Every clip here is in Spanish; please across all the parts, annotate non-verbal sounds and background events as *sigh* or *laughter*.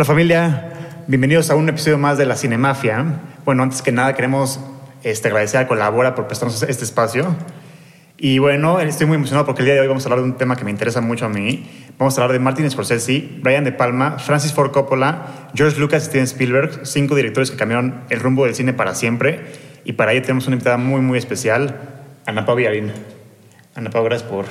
Hola familia, bienvenidos a un episodio más de la Cinemafia. Bueno, antes que nada queremos este, agradecer a Colabora por prestarnos este espacio. Y bueno, estoy muy emocionado porque el día de hoy vamos a hablar de un tema que me interesa mucho a mí. Vamos a hablar de Martin Scorsese, Brian De Palma, Francis Ford Coppola, George Lucas y Steven Spielberg, cinco directores que cambiaron el rumbo del cine para siempre. Y para ello tenemos una invitada muy, muy especial, Ana Pau Villarín. Ana Pau, gracias por,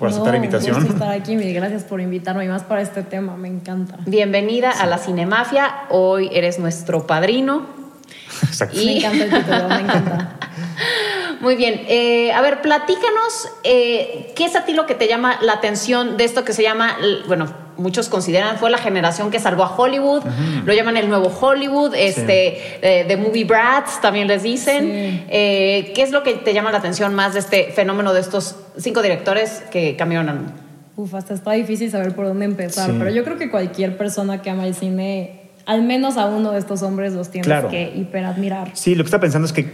por aceptar la No, invitación. Un *laughs* gusto estar aquí, mil gracias por invitarme y más para este tema, me encanta. Bienvenida a la Cinemafia. Hoy eres nuestro padrino. Exacto. Me Y- encanta el título, me encanta. *laughs* Muy bien. eh, a ver, platícanos eh, qué es a ti lo que te llama la atención de esto que se llama, bueno, muchos consideran fue la generación que salvó a Hollywood, lo llaman el nuevo Hollywood, este, eh, The Movie Brats también les dicen. Sí. Eh, ¿Qué es lo que te llama la atención más de este fenómeno de estos cinco directores que cambiaron al mundo? Uf, hasta está difícil saber por dónde empezar, Sí. pero yo creo que cualquier persona que ama el cine, al menos a uno de estos hombres los tienes Claro. que hiperadmirar. Sí, lo que estaba pensando es que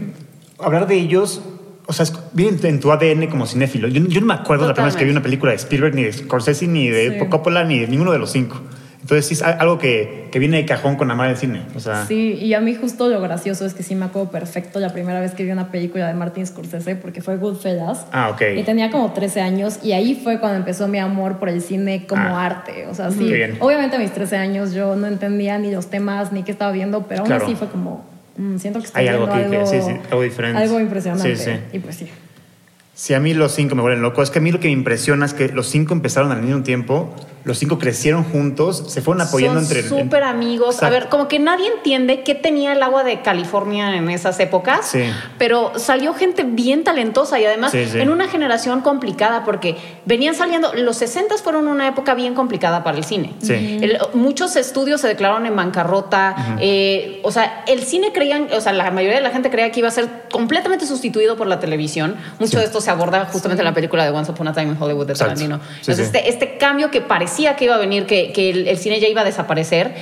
hablar de ellos, o sea, viene en tu ADN como cinéfilo. Yo, yo no me acuerdo la primera vez que vi una película de Spielberg, ni de Scorsese, ni de Sí. Coppola, ni de ninguno de los cinco. Entonces sí es algo que, que viene de cajón con amar el cine. O sea, Sí, y a mí justo lo gracioso es que sí me acuerdo perfecto la primera vez que vi una película de Martin Scorsese, porque fue Goodfellas. Ah, ok. Y tenía como 13 años y ahí fue cuando empezó mi amor por el cine como Ah. arte. O sea, sí, obviamente a mis 13 años yo no entendía ni los temas ni qué estaba viendo, pero aún Claro. así fue como, mm, siento que estoy Hay algo que- sí, sí, algo diferente. Algo impresionante. Sí, sí. Y pues sí. si a mí los cinco me vuelven loco, es que a mí lo que me impresiona es que los cinco empezaron al mismo tiempo, los cinco crecieron juntos, se fueron apoyando Son entre... súper amigos. A ver, como que nadie entiende qué tenía el agua de California en esas épocas, Sí. pero salió gente bien talentosa y además Sí, sí. en una generación complicada porque venían saliendo, los 60 fueron una época bien complicada para el cine. Sí. El- muchos estudios se declararon en bancarrota, eh, o sea, el cine creían, o sea, la mayoría de la gente creía que iba a ser completamente sustituido por la televisión. Mucho de esto se aborda justamente en la película de Once Upon a Time in Hollywood de. Tarantino. Entonces, este, este cambio que parecía que iba a venir, que, que el, el cine ya iba a desaparecer.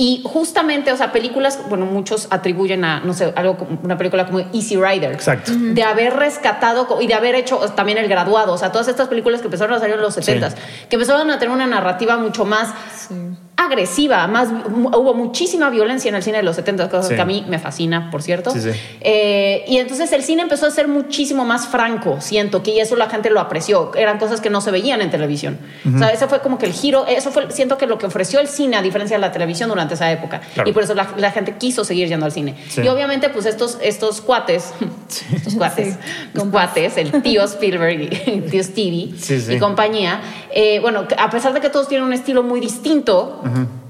Y justamente, o sea, películas, bueno, muchos atribuyen a, no sé, algo como una película como Easy Rider. Exacto. De haber rescatado y de haber hecho también El Graduado. O sea, todas estas películas que empezaron a salir en los 70s, que empezaron a tener una narrativa mucho más agresiva, más hubo muchísima violencia en el cine de los 70, cosas Sí. que a mí me fascina, por cierto. Sí, sí. Eh, y entonces el cine empezó a ser muchísimo más franco, siento que y eso la gente lo apreció, eran cosas que no se veían en televisión. O sea, ese fue como que el giro, eso fue, siento que lo que ofreció el cine a diferencia de la televisión durante esa época. Claro. Y por eso la, la gente quiso seguir yendo al cine. Sí. Y obviamente pues estos, estos cuates, *laughs* estos cuates, Sí, los cuates, el *laughs* tío Spielberg y el tío Stevie Sí, sí. y compañía, eh, bueno, a pesar de que todos tienen un estilo muy distinto,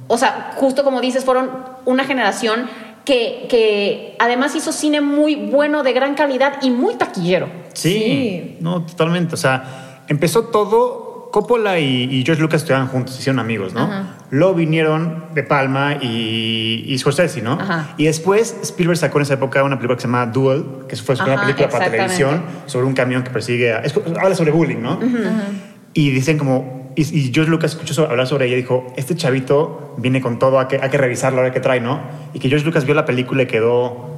o sea, justo como dices, fueron una generación que, que además hizo cine muy bueno, de gran calidad y muy taquillero. Sí, Sí. no, totalmente. O sea, empezó todo. Coppola y, y George Lucas estudiaban juntos, se hicieron amigos, ¿no? Ajá. Luego vinieron De Palma y, y Scorsese, ¿no? Ajá. Y después Spielberg sacó en esa época una película que se llama Duel, que fue una Ajá, película para televisión sobre un camión que persigue. A, es- habla sobre bullying, ¿no? Y dicen como. Y, y George Lucas escuchó hablar sobre ella y dijo: Este chavito viene con todo, hay que, hay que revisarlo, a ver qué trae, ¿no? Y que George Lucas vio la película y quedó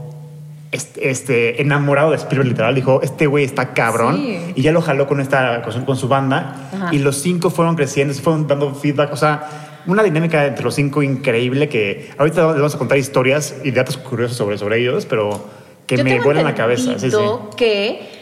este, este, enamorado de Spielberg, literal. Dijo: Este güey está cabrón. Sí. Y ya lo jaló con, esta, con, su, con su banda. Ajá. Y los cinco fueron creciendo, se fueron dando feedback. O sea, una dinámica entre los cinco increíble que ahorita les vamos a contar historias y datos curiosos sobre, sobre ellos, pero que Yo me vuelan la cabeza. Sí, sí. que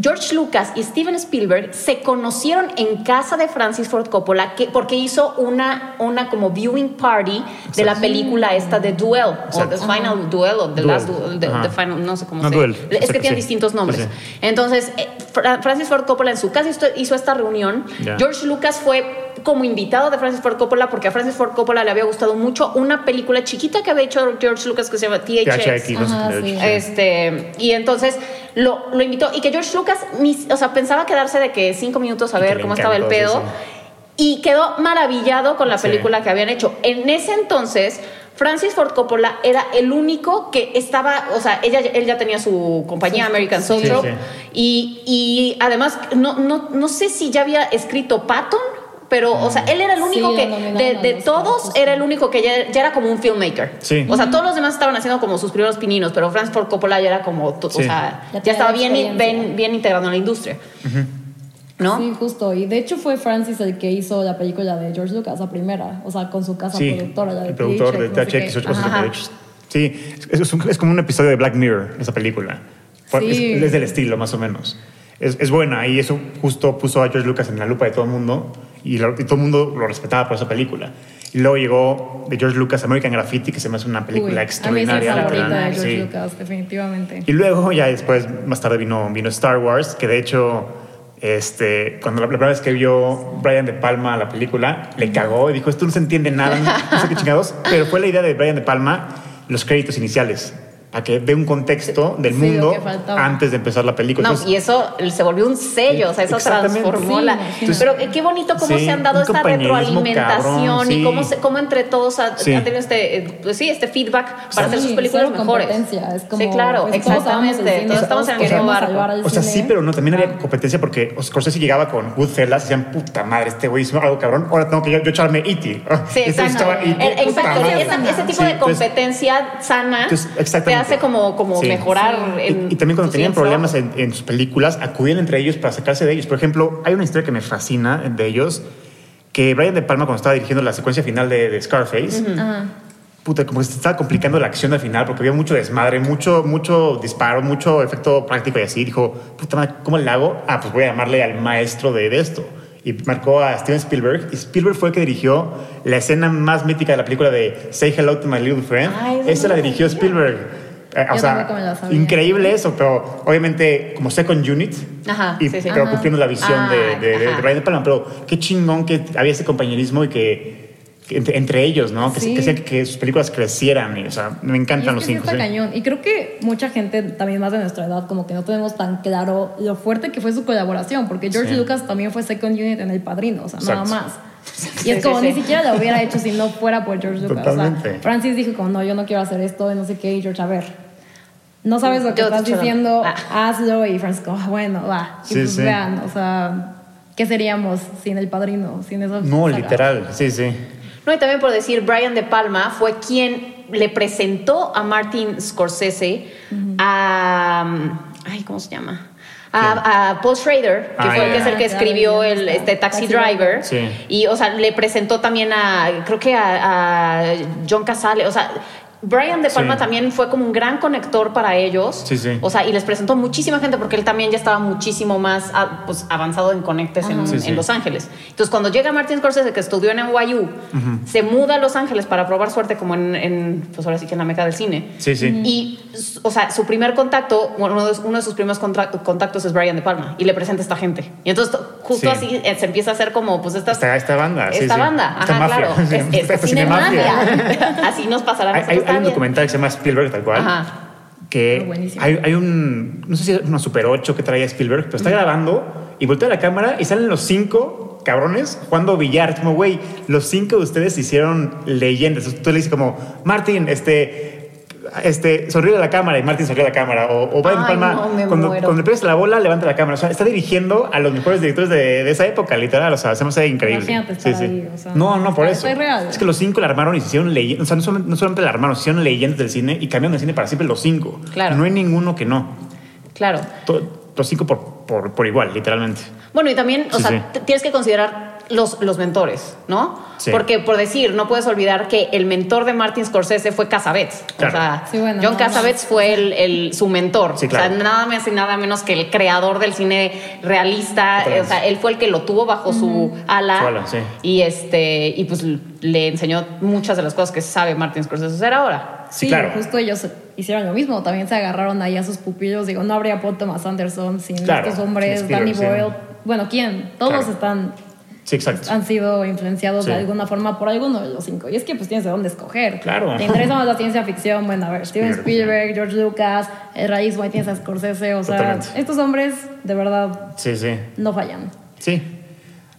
George Lucas y Steven Spielberg se conocieron en casa de Francis Ford Coppola que, porque hizo una, una como viewing party de la película esta de Duel o. The Final Duel o The Duel. Last Duel, the, Final, no sé cómo No, se Duel. Es que tienen sí. distintos nombres. Sí, Entonces, eh, Fra- Francis Ford Coppola en su casa hizo, hizo esta reunión. George Lucas fue como invitado de Francis Ford Coppola porque a Francis Ford Coppola le había gustado mucho una película chiquita que había hecho George Lucas que se llama THX. Ajá, sí. Este, y entonces lo, lo invitó y que George Lucas, o sea, pensaba quedarse de que cinco minutos a ver cómo estaba el pedo. sí, Y quedó maravillado con la Sí. película que habían hecho. En ese entonces, Francis Ford Coppola era el único que estaba, o sea, ella, él ya tenía su compañía. American Soul sí. Y, y además, no, no, no sé si ya había escrito Patton, pero, o sea, él era el único Sí, que, de, todos, era el único que ya, ya era como un filmmaker. Sí. O sea, todos los demás estaban haciendo como sus primeros pininos, pero Francis Ford Coppola ya era como, to- Sí. o sea, Ya estaba bien, bien, bien integrado en la industria. ¿no? Sí, justo. Y de hecho fue Francis el que hizo la película de George Lucas, la primera. O sea, con su casa Sí, productora. La de el productor de THX, ocho cosas. Sí, es, es un- es como un episodio de Black Mirror, esa película. Sí. Es, es del estilo, más o menos. Es, es buena y eso justo puso a George Lucas en la lupa de todo el mundo y, lo- y todo el mundo lo respetaba por esa película. Y luego llegó de George Lucas American Graffiti, que se me hace una Uy, película A mí es extraordinaria. favorita de George Sí. Lucas, definitivamente. Y luego, ya después, más tarde vino, vino Star Wars, que de hecho, este, cuando la, la primera vez que vio Brian De Palma la película, le cagó y dijo, esto no se entiende nada, no sé qué chingados. Pero fue la idea de Brian De Palma, los créditos iniciales, para que dé un contexto del Sí, mundo antes de empezar la película. No, Entonces, y eso se volvió un sello, o sea, eso transformó Sí, la. imagínate. Pero eh, qué bonito cómo Sí, se han dado esta retroalimentación cabrón, y cómo, se, cómo entre todos ha- Sí. han tenido este, eh, pues sí, este feedback para hacer sus películas mejores. competencia, es como, sí, claro, pues, amamos el exactamente. Todos estamos en el mismo barco. o sea, sí, pero no, también había competencia porque Scorsese llegaba con Goodfellas y decían, puta madre, este güey hizo algo cabrón, ahora tengo que yo, yo echarme E.T. Sí, *laughs* exacto. E Eh, ese tipo de entonces- competencia sana Entonces, te exactamente. Hace como, como Sí. mejorar. Y- en y, también cuando tenían problemas en, en sus películas, acudían entre ellos para sacarse de ellos. Por ejemplo, hay una historia que me fascina de ellos, que Brian De Palma cuando estaba dirigiendo la secuencia final de, de Scarface, Ajá. puta, como que se estaba complicando la acción al final porque había mucho desmadre, mucho, mucho disparo, mucho efecto práctico y así. Dijo, puta madre, ¿cómo le hago? Ah, pues voy a llamarle al maestro de, de esto. Y marcó a Steven Spielberg. Y Spielberg fue el que dirigió la escena más mítica de la película de Say Hello to My Little Friend. Ay, esa la dirigió. Spielberg. Eh, o sea, increíble eso, pero obviamente como second unit, Ajá, y, sí, sí. pero Ajá. cumpliendo la visión Ah, de, de, de ajá. Brian De Palma. Pero qué chingón que había ese compañerismo y que, que entre, entre ellos, ¿no? Que, Sí. que, que sus películas crecieran. Y, o sea, me Y encantan es los que sí cinco. está sí. cañón. Y creo que mucha gente, también más de nuestra edad, como que no tenemos tan claro lo fuerte que fue su colaboración, porque George Sí. Lucas también fue second unit en El Padrino, o sea, nada Exacto. más. Sí, *laughs* Y es sí, como sí. ni siquiera lo hubiera hecho si no fuera por George Lucas. O sea, Francis dijo como, no, yo no quiero hacer esto, y no sé qué, y George, a ver. No sabes lo que Yo estás diciendo, Ah. hazlo, y Francis como, "Ah, bueno, va. Y Sí, pues sí. vean, o sea, ¿qué seríamos sin El Padrino, sin esos No, sagas? literal, sí, sí. No, y también por decir, Brian De Palma fue quien le presentó a Martin Scorsese a. Ay, ¿cómo se llama? A, a Paul Schrader, que Ah, fue el ya, que es el que Ah, escribió claro, el ya está. este, Taxi, Taxi Driver. Driver. Sí. Y, o sea, le presentó también a, creo que a, a John Casale. O sea, Brian De Palma Sí. también fue como un gran conector para ellos. Sí, sí. O sea, y les presentó muchísima gente porque él también ya estaba muchísimo más ah, pues, avanzado en conectes en, Sí, sí. en Los Ángeles. Entonces, cuando llega Martin Scorsese, que estudió en NYU, se muda a Los Ángeles para probar suerte como en, en, pues ahora sí que en la meca del cine. Sí, sí. Y, o sea, su primer contacto, bueno, uno de, uno de sus primeros contactos es Brian De Palma y le presenta a esta gente. Y entonces, justo Sí. así eh, se empieza a hacer como, pues, esta, Esta, esta banda. esta sí. banda. Esta Ajá, mafia. claro. *laughs* Sí, Es, es esta cinemafia. cinemafia. *laughs* así nos pasará a Hay, nosotros hay- hay un documental que se llama Spielberg, tal cual. Ajá. Que Ah, hay, hay un, no sé si es una Super 8 que traía Spielberg, pero está grabando y voltea la cámara y salen los cinco cabrones jugando billar. Como, güey, los cinco de ustedes hicieron leyendas. Tú le dices como, Martín, este, este, sonríe a la cámara y Martín sonríe a la cámara. O, o Brian Ay, Palma, no, cuando, cuando le pegas la bola, levanta la cámara. O sea, está dirigiendo a los mejores directores de, de esa época, literal. O sea, se me hace increíble. Imagínate estar ahí, o sea, no, no, por eso. Es que los cinco la armaron y se hicieron leyendas. O sea, no solamente, no solamente la armaron, se hicieron leyendas del cine y cambiaron el cine para siempre los cinco. Claro. No hay ninguno que no. Claro. Los cinco por, por, por igual, literalmente. Bueno, y también, o Sí, sea, sí. tienes que considerar los, los mentores, ¿no? Sí. Porque, por decir, no puedes olvidar que el mentor de Martin Scorsese fue Cassavetes. Claro. O sea, Sí, bueno, John no, Cassavetes fue el, el- su mentor. Sí, O sea, claro. nada más y nada menos que el creador del cine realista. O sea, él fue el que lo tuvo bajo su ala. Su ala, sí. Y, este, y pues le enseñó muchas de las cosas que sabe Martin Scorsese hacer ahora. Sí, Sí, claro. justo ellos hicieron lo mismo. También se agarraron ahí a sus pupillos. Digo, no habría Paul Thomas Anderson sin Claro, estos hombres, Danny. Boyle. Bueno, ¿quién? Todos Claro. están Sí, exacto. han sido influenciados Sí. de alguna forma por alguno de los cinco. Y es que pues tienes de dónde escoger. Claro. Te interesa más la ciencia ficción, bueno, a ver, Steven Spielberg, Spielberg, George Lucas, el realismo, ahí tienes a Scorsese, o sea, Totalmente. estos hombres de verdad Sí, sí. no fallan. Sí.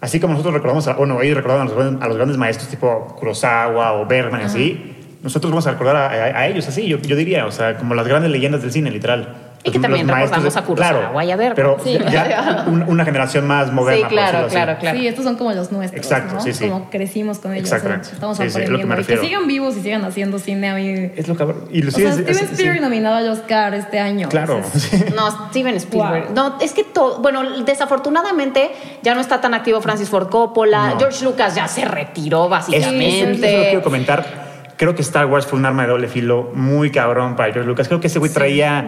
Así como nosotros recordamos, a, bueno, ellos recordaban a los, grandes- maestros tipo Kurosawa o Bergman así, nosotros vamos a recordar a, a- a ellos así, yo, yo diría, o sea, como las grandes leyendas del cine, literal. Y que también recordamos de- a Kurosawa claro, y a. Pero Sí. ya *laughs* un- una generación más moderna. Sí, por claro, así. claro, claro. Sí, estos son como los nuestros. Exacto, ¿no? sí, sí. Como crecimos con ellos. Exactamente. Estamos Sí, sí, es lo que aprendiendo. me y que refiero. sigan vivos y sigan haciendo cine a mí. Es lo cabrón. Y lo O sea, Steven es- Spielberg sí. nominado al Oscar este año. Claro. *laughs* No, Steven Spielberg. Wow. No, es que todo. Bueno, desafortunadamente ya no está tan activo Francis Ford Coppola. No. George Lucas ya se retiró, eso- básicamente. eso lo quiero comentar. Creo que Star Wars fue un arma de doble filo muy cabrón para George Lucas. Creo que ese güey Sí, traía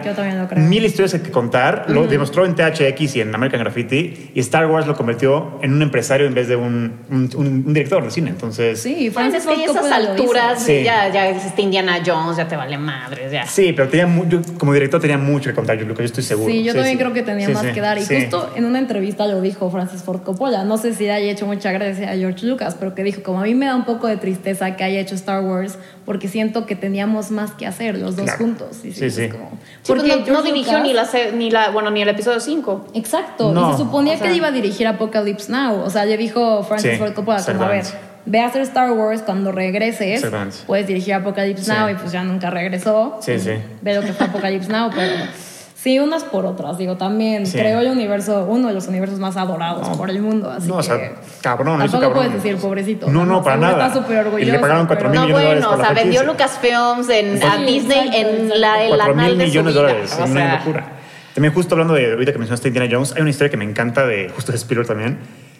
mil historias que contar. Lo demostró en THX y en American Graffiti. Y Star Wars lo convirtió en un empresario en vez de un, un- director de cine. Entonces, Sí, Francis Francis Ford esas alturas Sí. ya, ya existe Indiana Jones, ya te vale madres, ya. sí, pero tenía mu- yo, como director tenía mucho que contar George Lucas. Yo estoy seguro. Sí, yo también creo que tenía Sí, más sí, que dar. Y sí. justo en una entrevista lo dijo Francis Ford Coppola. No sé si haya hecho mucha gracia a George Lucas, pero que dijo, como a mí me da un poco de tristeza que haya hecho Star Wars, porque siento que teníamos más que hacer los dos Claro. juntos. Y Sí, es sí. como- Sí, pues no, no dirigió Lucas- ni la, se- ni la, bueno, ni el episodio 5. Exacto. No. Y se suponía O sea- que iba a dirigir Apocalypse Now. O sea, le dijo Francis Sí, Ford Coppola, como a ver, ve a hacer Star Wars cuando regreses. Puedes dirigir Apocalypse Sí. Now y pues ya nunca regresó. Sí, sí. Ve lo que fue Apocalypse Now, pero sí, unas por otras. Digo, también Sí. creó el universo, uno de los universos más adorados No. por el mundo. Así No, o que sea, cabrón, eso tampoco cabrón. puedes decir pobrecito. No, no, para nada. Está súper Y le orgulloso. pagaron pero- cuatro mil No, millones de bueno, o dólares sea, vendió. Lucasfilms en, a Disney en la, el 4 anal mil millones de dólares. Es una locura. También justo hablando de ahorita que mencionaste Indiana Jones, hay una historia que me encanta de justo de Spielberg también.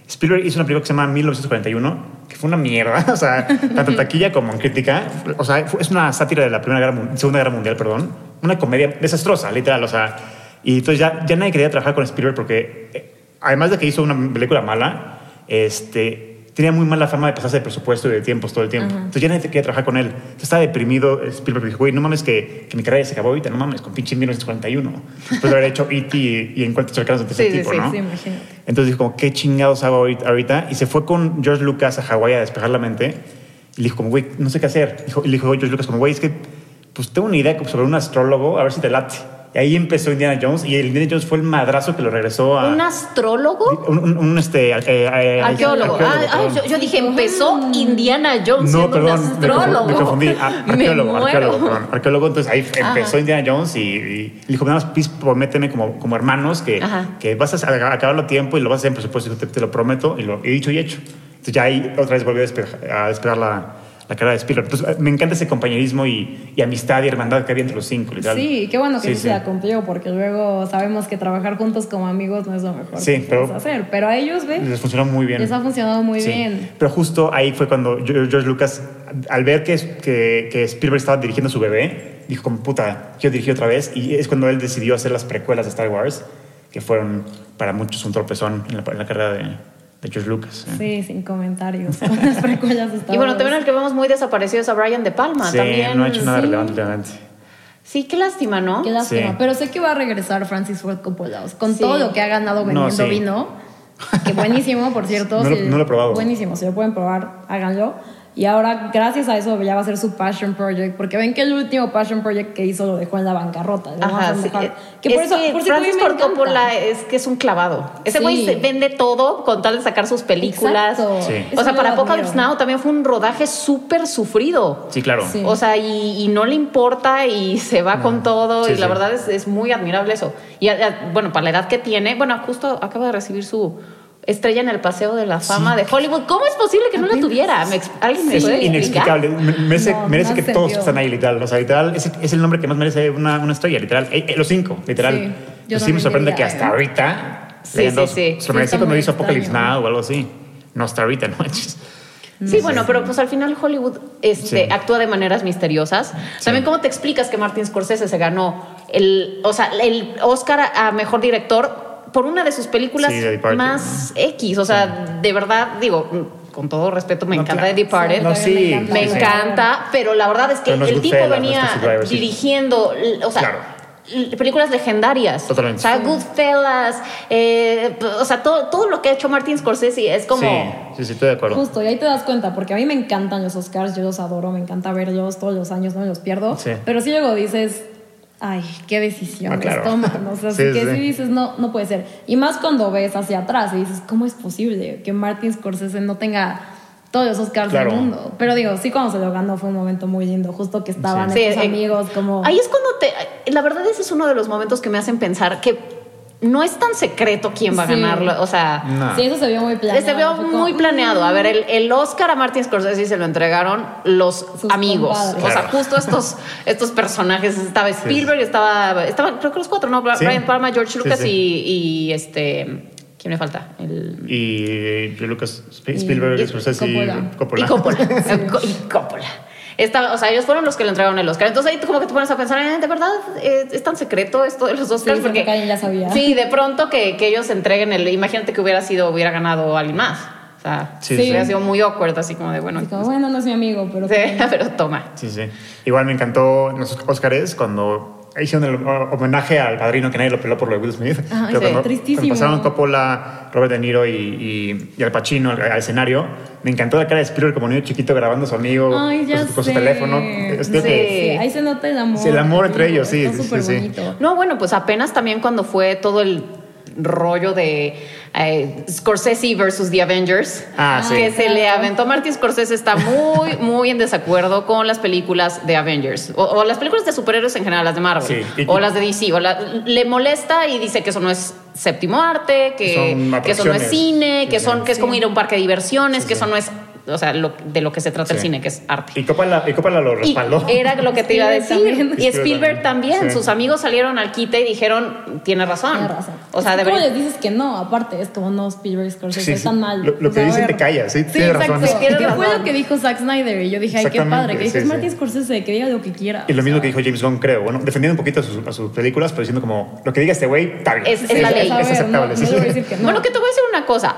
Spielberg hizo una película que se llama 1941, que fue una mierda, *laughs* o sea, tanto en taquilla como en crítica. O sea, es una sátira de la Primera Guerra, Segunda Guerra Mundial, perdón. Una comedia desastrosa, literal, o sea. Y entonces ya, ya nadie quería trabajar con Spielberg porque, eh, además de que hizo una película mala, este, tenía muy mala fama de pasarse de presupuesto y de tiempos todo el tiempo. Entonces ya nadie quería trabajar con él. Entonces estaba deprimido Spielberg. Dijo, güey, no mames que, que mi carrera se acabó ahorita, no mames, con pinche 1941. Después de haber hecho E.T. y, y Encuentros cercanos de ese Sí, tipo, sí, ¿no? Sí, imagínate. Entonces dijo, como, ¿qué chingados hago ahorita-? Y se fue con George Lucas a Hawái a despejar la mente. Y le dijo, como, güey, no sé qué hacer. Y le dijo George Lucas, como, güey, es que pues tengo una idea sobre un astrólogo, a ver si te late. Y ahí empezó Indiana Jones. Y el Indiana Jones fue el madrazo que lo regresó a... ¿Un astrólogo? Un, un- un, este, eh, eh, Arqueólogo. Ah, ah, perdón. yo, yo dije, empezó Indiana Jones No, siendo perdón, un astrólogo. me confundí. Ah, *laughs* Me arqueólogo, arqueólogo, perdón. Arqueólogo, entonces ahí empezó Ajá. Indiana Jones y, y le dijo, nada más, prométeme como, como hermanos que, que vas a acabarlo a tiempo y lo vas a hacer en presupuesto, te, te lo prometo, y lo he dicho y hecho. Entonces ya ahí otra vez volvió a despejar, a despegar la, la carrera de Spielberg. Entonces me encanta ese compañerismo y, y amistad y hermandad que había entre los cinco, literal. Sí, qué bueno que Sí, sí, se la cumplió, porque luego sabemos que trabajar juntos como amigos no es lo mejor Sí, que pero- hacer. Pero a ellos, ve, Les funcionó muy bien. les ha funcionado muy bien. Pero justo ahí fue cuando George Lucas, al ver que, que, que Spielberg estaba dirigiendo su bebé, dijo como puta, quiero dirigir otra vez. Y es cuando él decidió hacer las precuelas de Star Wars, que fueron para muchos un tropezón en la, en la carrera de, de George Lucas. ¿eh? Sí, sin comentarios. *laughs* Con las precuelas Y bueno, también el que vemos muy desaparecido es a Brian De Palma. Sí, también, no ha hecho nada sí. relevante últimamente. Sí, qué lástima, ¿no? Qué lástima. Sí. Pero sé que va a regresar Francis Ford Coppola. Con Sí. todo lo que ha ganado vendiendo sí. vino. *laughs* Que buenísimo, por cierto. No lo- si- no lo he probado. Buenísimo. Si lo pueden probar, háganlo. Y ahora, gracias a eso, ya va a ser su Passion Project. Porque ven que el último Passion Project que hizo lo dejó en la bancarrota. Ajá, sí. Que es por eso, que por Francis Ford. Coppola es que es un clavado. Ese güey vende todo con tal de sacar sus películas. Sí. O sea, para Apocalypse. Now también fue un rodaje súper sufrido. Sí, claro. Sí. O sea, y, y no le importa y se va con todo Sí, y la verdad es, es muy admirable eso. Y a- a- bueno, para la edad que tiene, bueno, justo acaba de recibir su estrella en el Paseo de la Fama de Hollywood. ¿Cómo es posible que no la tuviera? ¿Me ¿Alguien me Es explicar? inexplicable. Me- Merece, No, merece no que todos están ahí, literal. O sea, literal, es, es el nombre que más merece una, una estrella, literal. Eh, eh, los cinco, literal. Sí, yo Pues sí me sorprende diría, que hasta ¿eh? ahorita. Sí, sí, sí. Está cuando hizo Apocalypse. Now o algo así. No hasta ahorita, no. Sí, bueno, pero pues al final Hollywood este, Sí. actúa de maneras misteriosas. También, ¿cómo te explicas que Martin Scorsese se ganó el, o sea, el Oscar a mejor director por una de sus películas Sí, The Departed, más X? O sea, de verdad, digo, con todo respeto, me No, encanta claro. The Departed. No, sí, Me encanta. Me sí. pero la verdad es que Pero no es el tipo Goodfellas, venía Driver, dirigiendo, o sea, Claro. películas legendarias. Totalmente. O sea, Goodfellas, eh, o sea, todo, todo lo que ha hecho Martin Scorsese es como... Sí, sí, sí, estoy de acuerdo. Justo, y ahí te das cuenta, porque a mí me encantan los Oscars, yo los adoro, me encanta verlos todos los años, no me los pierdo. Sí. Pero sí luego dices, ay, qué decisiones Ah, claro. toman. O sea, Sí, así que sí. sí dices, no, no puede ser. Y más cuando ves hacia atrás y dices, ¿cómo es posible que Martin Scorsese no tenga todos los Oscars Claro. del mundo? Pero digo, sí, cuando se lo ganó fue un momento muy lindo, justo que estaban Sí, estos eh, amigos como... Ahí es cuando te. la verdad ese es uno de los momentos que me hacen pensar que no es tan secreto quién va a Sí. ganarlo. O sea, No. Sí, eso se vio muy planeado. se vio muy planeado. A ver, el, el Oscar a Martin Scorsese se lo entregaron los Sus amigos. compadres. O sea, Claro. justo estos, estos personajes. Estaba Spielberg, estaba, estaba, creo que los cuatro, ¿no? Sí. Brian Palma, George Sí, Lucas sí. Y, y este. ¿Quién me falta? El, Y Lucas Spielberg, Y- Scorsese y Coppola. Coppola. y Coppola. *laughs* Co- *laughs* y Coppola. Estaba- o sea, ellos fueron los que le entregaron el Oscar. Entonces ahí tú como que te pones a pensar, eh, ¿de verdad es tan secreto esto de los Oscars? Sí, siento que alguien ya sabía. Sí, de pronto que, que ellos entreguen el... Imagínate que hubiera sido, hubiera ganado alguien más. O sea, Sí, hubiera sí. sido muy awkward, así como de, bueno... Como, bueno, no es mi amigo, pero. *laughs* sí, pero toma. Sí, sí. Igual me encantó en los Oscars cuando hicieron el homenaje al padrino que nadie lo peló por lo de Will Smith. Ajá, Pero sí, cuando, tristísimo. cuando pasaron Coppola, Robert De Niro y, y, y Al Pacino al, al escenario, me encantó la cara de Spielberg como niño chiquito grabando a su amigo Ay, con, su, con su sé. teléfono. Que- Sí. Sí, ahí se nota el amor. Sí, el amor entre ellos, sí, Está sí, sí. No, bueno, pues apenas también cuando fue todo el rollo de eh, Scorsese versus The Avengers, Ah, sí. que se le aventó Martin Scorsese está muy, *laughs* muy en desacuerdo con las películas de Avengers o, o las películas de superhéroes en general, las de Marvel Sí. O las de DC. O la- le molesta y dice que eso no es séptimo arte, que, que eso no es cine, que son que es como ir a un parque de diversiones, Sí, que sí. eso no es, o sea, lo- de lo que se trata el cine, que es arte. Y Coppola, y Coppola lo Y respaldó. era lo que te iba a decir. También. Y Spielberg también. Sí. Sus amigos salieron al quite y dijeron, tiene razón. Tienes razón. O sea, debería... ¿Cómo les dices que no? Aparte, es como no, Spielberg Scorsese Sí, sí. están mal. Lo, lo O que dicen te callas, sí, Sí, tienes razón. ¿Qué fue lo que dijo Zack Snyder? Y yo dije, ay, qué padre, que sí, dijo. Martin Scorsese, que diga lo que quiera. Y lo mismo sea, que dijo James Gunn, creo. Bueno, defendiendo un poquito a sus, a sus películas, pero diciendo como, lo que diga este güey, está bien. Es- es la ley. Es, aceptable. Bueno, que te voy a decir una cosa.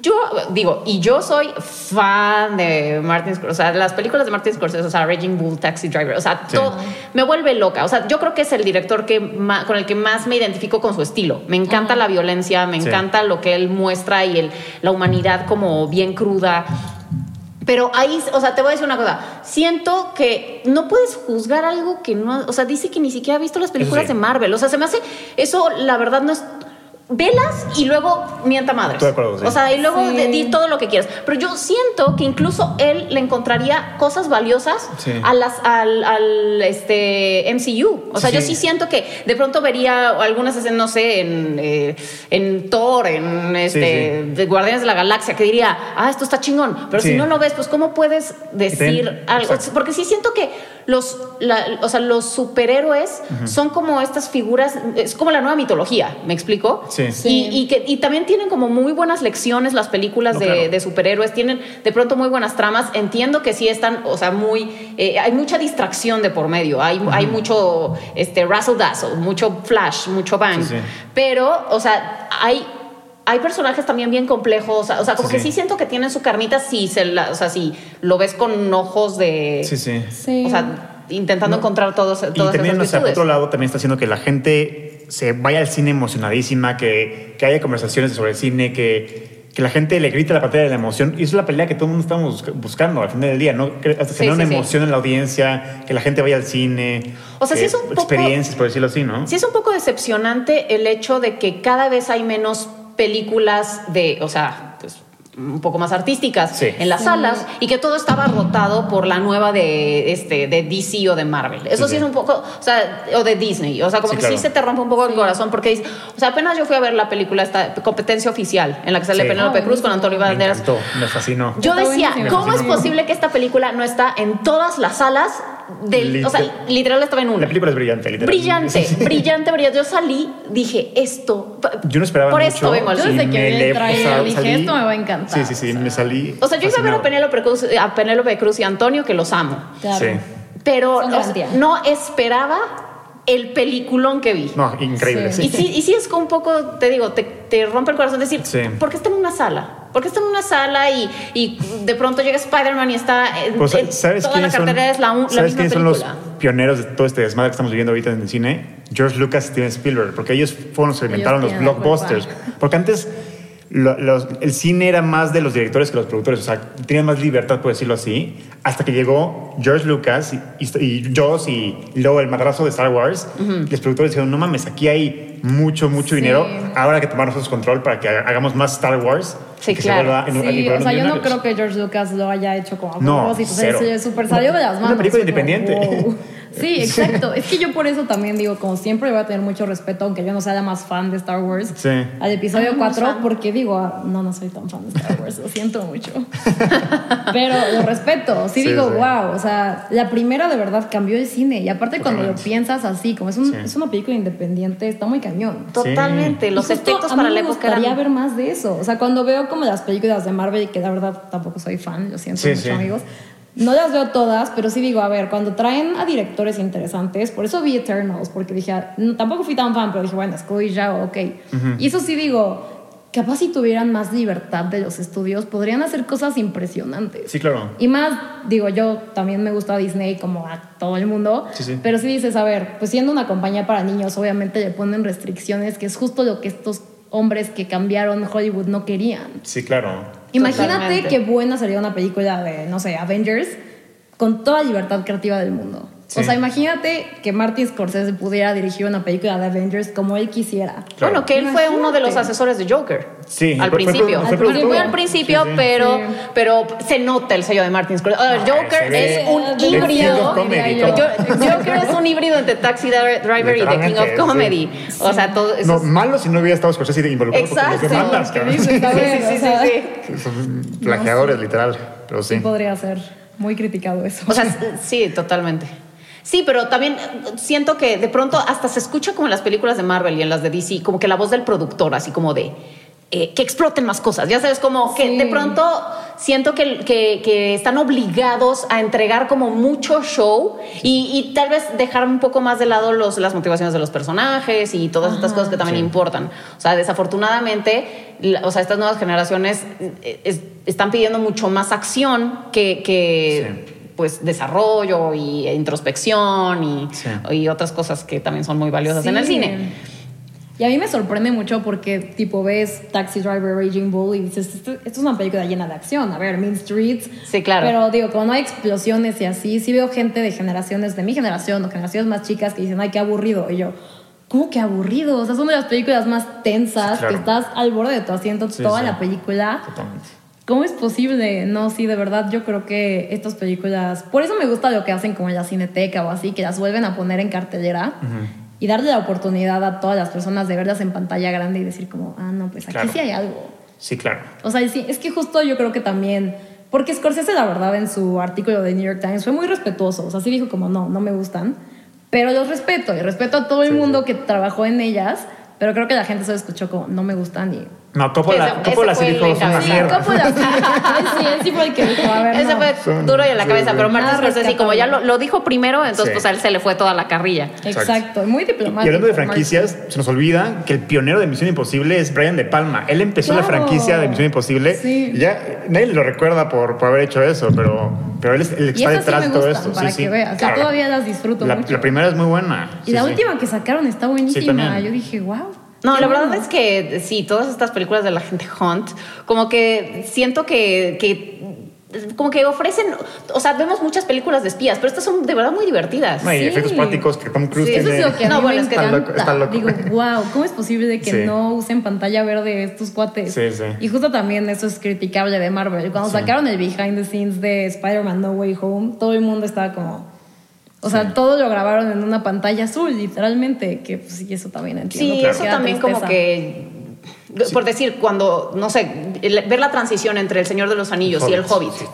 Yo digo, y yo soy fan de Martin Scorsese, o sea, las películas de Martin Scorsese, o sea, Raging Bull, Taxi Driver, o sea, Sí. todo, me vuelve loca. O sea, yo creo que es el director que ma- con el que más me identifico con su estilo. Me encanta la violencia, me Sí. encanta lo que él muestra y el, la humanidad como bien cruda. Pero ahí, o sea, te voy a decir una cosa. Siento que no puedes juzgar algo que no. O sea, dice que ni siquiera ha visto las películas sí. de Marvel. O sea, se me hace. Eso, la verdad, no es. Velas y luego mienta madres. Estoy de acuerdo, sí. O sea, y luego Sí. de- di todo lo que quieras. Pero yo siento que incluso él le encontraría cosas valiosas Sí. a las, al, al, este, MCU. O sea, Sí, yo sí. siento que de pronto vería algunas escenas, no sé, en, eh, en Thor, en este, Sí, de Guardianes de la Galaxia, que diría, ah, esto está chingón. Pero Sí. si no lo ves, pues, ¿cómo puedes decir Ten- algo? exacto. Porque sí siento que los, la- o sea, los superhéroes son como estas figuras, es como la nueva mitología, ¿me explico? Sí. Sí. Y, y que, y también tienen como muy buenas lecciones las películas No, de, claro. de superhéroes, tienen de pronto muy buenas tramas. Entiendo que sí están, o sea, muy. eh, hay mucha distracción de por medio, hay, hay mucho este, razzle dazzle, mucho flash, mucho bang. Sí, sí. Pero, o sea, hay. Hay personajes también bien complejos, o sea, como Sí, que sí. sí siento que tienen su carnita si se la, o sea, si lo ves con ojos de, Sí, sí. Sí. o sea, intentando encontrar todos, todas Y también, esas o sea, por virtudes. otro lado, también está haciendo que la gente se vaya al cine emocionadísima, que, que haya conversaciones sobre el cine, que, que la gente le grite a la pantalla de la emoción. Y eso es la pelea que todo el mundo estamos busca- buscando al final del día, ¿no? Que- Hasta Sí, tener sí, una sí. emoción en la audiencia, que la gente vaya al cine. O sea, sí es un poco- Experiencias, por decirlo así, ¿no? Sí es un poco decepcionante el hecho de que cada vez hay menos películas de, o sea, pues un poco más artísticas Sí. en las Sí. salas y que todo estaba rotado por la nueva de este de DC o de Marvel. Eso Sí, es un poco, o sea, o de Disney, o sea, como Sí, que claro. sí se te rompe un poco el corazón porque dices, o sea, apenas yo fui a ver la película esta competencia oficial en la que sale Sí. Penélope Cruz con Antonio Me Banderas. encantó, me fascinó. Yo decía. ¿cómo es posible que esta película no está en todas las salas del, o sea, Liter- literal estaba en una? La película es brillante, literal. Brillante, *laughs* brillante, brillante. Yo salí, dije, esto. Yo no esperaba Por mucho. esto vengo al desde que me dije, salí- esto me va a encantar, Sí, sí, sí, o sea. me salí. O sea, yo iba a ver a fascinado. Penélope Cruz, a Penélope Cruz y Antonio, que los amo. Claro. Sí. Pero o sea, no esperaba el peliculón que vi. No, increíble, Sí. sí. Y sí, y sí es como un poco, te digo, te, te rompe el corazón decir, Sí. ¿por qué está en una sala? ¿Por qué está en una sala y, y de pronto llega Spider-Man y está Pues, en ¿Sabes toda la quiénes son, cartera es la, la ¿sabes misma quiénes son los pioneros de todo este desmadre que estamos viviendo ahorita en el cine? George Lucas y Steven Spielberg, porque ellos fueron los que inventaron los blockbusters. Porque antes los- el cine era más de los directores que los productores, o sea, tenían más libertad, por decirlo así, hasta que llegó George Lucas y, y, y Jaws y, luego el madrazo de Star Wars. Los productores dijeron, no mames, aquí hay mucho, mucho Sí. dinero, ahora hay que tomar nosotros control para que hagamos más Star Wars. Sí, y que claro. se en, Sí, o sea, yo no millonarios". creo que George Lucas lo haya hecho como a No, propósito. súper salió de las Una manos. película fue como, independiente. wow. Sí, exacto. es que yo por eso también digo, como siempre voy a tener mucho respeto, aunque yo no sea la más fan de Star Wars, Sí. al episodio Ah, no, 4, fan. porque digo, ah, no, no soy tan fan de Star Wars, lo siento mucho. *laughs* Pero lo respeto, sí, Sí, digo, sí. wow, o sea, la primera de verdad cambió el cine. Y aparte cuando lo Totalmente. piensas así, como es, un- Sí. es una película independiente, está muy cañón. Totalmente. Los efectos para la me época gustaría eran. ver más de eso. O sea, cuando veo como las películas de Marvel, que la verdad tampoco soy fan, lo siento Sí, mucho, sí. amigos. No las veo todas, pero sí digo, a ver, cuando traen a directores interesantes, por eso vi Eternals, porque dije, ah, no, tampoco fui tan fan, pero dije, bueno, Chloe Zhao, ok. Y eso sí digo, capaz si tuvieran más libertad de los estudios, podrían hacer cosas impresionantes. Sí, claro. Y más, digo, yo también me gusta Disney como a todo el mundo, Sí, sí. pero si dices, a ver, pues siendo una compañía para niños, obviamente le ponen restricciones, que es justo lo que estos hombres que cambiaron Hollywood no querían. Sí, claro. Imagínate Totalmente. qué buena sería una película de, no sé, Avengers, con toda libertad creativa del mundo. Sí. O sea, imagínate que Martin Scorsese pudiera dirigir una película de Avengers como él quisiera. Claro. Bueno, que él fue uno de los asesores de Joker. Sí, al fue- fue- principio. fue Al principio. Fue al principio, Sí, sí. pero, Sí. pero se nota el sello de Martin Scorsese. Ah, Joker es un King híbrido. Joker es un híbrido entre Taxi Driver y The King of Comedy. sí. O sea, todo eso No, es- malo si no hubiera estado Scorsese involucrado porque Exacto. los demandas, ¿Qué cabrón. dices? A Sí, sí, sí, sí, sí. Son plagiadores, literal. Pero sí. podría ser muy criticado eso. O sea, sí, totalmente. Sí, pero también eh, siento que de pronto hasta se escucha como en las películas de Marvel y en las de DC, como que la voz del productor, así como de eh, que exploten más cosas. Ya sabes, como que Sí. de pronto siento que, que- que están obligados a entregar como mucho show y, y tal vez dejar un poco más de lado los, las motivaciones de los personajes y todas estas cosas que también Sí. importan. O sea, desafortunadamente, la- o sea, estas nuevas generaciones eh, es- están pidiendo mucho más acción que, que Sí. Pues desarrollo y introspección y, Sí. y otras cosas que también son muy valiosas en el Sí. cine. Y a mí me sorprende mucho porque, tipo, ves Taxi Driver, Raging Bull y dices, esto, esto es una película llena de acción. A ver, Mean Streets. Sí, claro. Pero digo, como no hay explosiones y así, sí veo gente de generaciones, de mi generación o generaciones más chicas que dicen, ay, qué aburrido. Y yo, ¿cómo que aburrido? O sea, son de las películas más tensas, Sí, claro. que estás al borde de tu asiento Sí, toda sí. la película. Totalmente. ¿Cómo es posible? No, sí, de verdad, yo creo que estas películas. Por eso me gusta lo que hacen como en la cineteca o así, que las vuelven a poner en cartelera y darle la oportunidad a todas las personas de verlas en pantalla grande y decir, como, ah, no, pues aquí Claro. sí hay algo. Sí, claro. O sea, sí, es que justo yo creo que también. Porque Scorsese, la verdad, en su artículo de New York Times fue muy respetuoso. O sea, sí dijo, como, no, no me gustan. Pero los respeto y respeto a todo el Sí, mundo sí. que trabajó en ellas. Pero creo que la gente solo escuchó como, no me gustan y No, Coppola, Ese- Coppola ese sí dijo, son una encabezado. mierda. Coppola, *laughs* sí, sí, él sí fue el que dijo, a ver, Ese no. fue duro y en la sí, cabeza, sí. pero Martin Nada Scorsese, como ya lo, lo dijo primero, entonces Sí. pues a él se le fue toda la carrilla. Exacto, muy diplomático. Y hablando de Martin. franquicias, se nos olvida que el pionero de Misión Imposible es Brian De Palma. Él empezó la franquicia de Misión Imposible. Sí. Y ya nadie lo recuerda por, por haber hecho eso, pero, pero él es el que está sí detrás de todo esto. para sí, sí. que veas. O sea, todavía las disfruto la, mucho. la primera es muy buena. Y Sí, la sí. última que sacaron está buenísima. Yo dije, wow. No, la verdad es que sí, todas estas películas de la gente Hunt, como que siento que, que como que ofrecen, o sea, vemos muchas películas de espías, pero estas son de verdad muy divertidas. No, y Sí. efectos prácticos que Tom Cruise Sí, Eso tiene. es lo que a No, mí bueno, me es que está loco, está loco. Digo, wow, ¿cómo es posible que Sí. no usen pantalla verde estos cuates? Sí, sí. Y justo también eso es criticable de Marvel. Cuando Sí. sacaron el behind the scenes de Spider-Man No Way Home, todo el mundo estaba como... O sea, Sí. todo lo grabaron en una pantalla azul, literalmente. Que pues, sí, eso también entiendo. Sí, eso también como que, por decir, cuando, no sé, ver la transición entre El Señor de los Anillos y El Hobbit. Sí.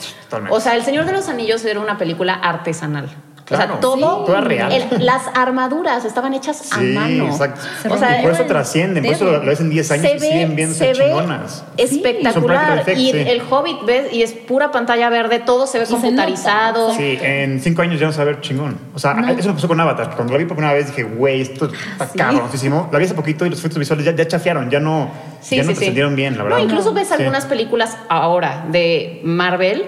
O sea, El Señor de los Anillos era una película artesanal. O Claro. sea, todo, Sí. Toda real. el- las armaduras estaban hechas a Sí, mano. exacto. Se O sea, y por eso el trascienden, por eso lo, lo ves en 10 años y siguen viendo se esas ve chingonas. espectacular. Effects, y sí. el Hobbit ves y es pura pantalla verde, todo se ve Y se computarizado. Sí, en 5 años ya vamos a ver chingón. O sea, No. eso me pasó con Avatar. Cuando la vi por primera vez dije, güey, esto está Sí. cabroncísimo. La vi hace poquito y los efectos visuales ya, ya chafiaron, ya no, Sí, ya no sí, se sí. sintieron bien, la verdad. No, incluso ves Sí. algunas películas ahora de Marvel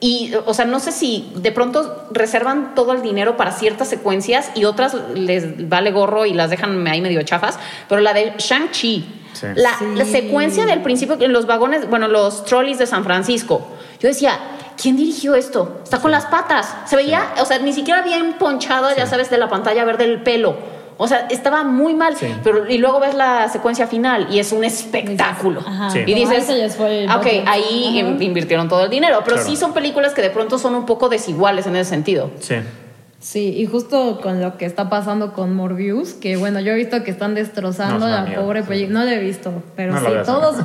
y, o sea, no sé si de pronto reservan todo el dinero para ciertas secuencias y otras les vale gorro y las dejan ahí medio chafas, pero la de Shang-Chi, Sí. la, Sí. la secuencia del principio en los vagones, bueno, los trolleys de San Francisco, yo decía... ¿Quién dirigió esto? Está con las patas. Se veía, o sea, ni siquiera bien ponchado, ya sabes, de la pantalla verde el pelo. O sea, estaba muy mal. Sí. Pero, y luego ves la secuencia final y es un espectáculo. Sí. Y dices, ese ya fue el ok, ahí Ajá. in- invirtieron todo el dinero, pero Claro. sí son películas que de pronto son un poco desiguales en ese sentido. Sí. Sí, y justo con lo que está pasando con Morbius, que bueno, yo he visto que están destrozando No, la pobre sí. película. No la he visto, pero No sí, todos.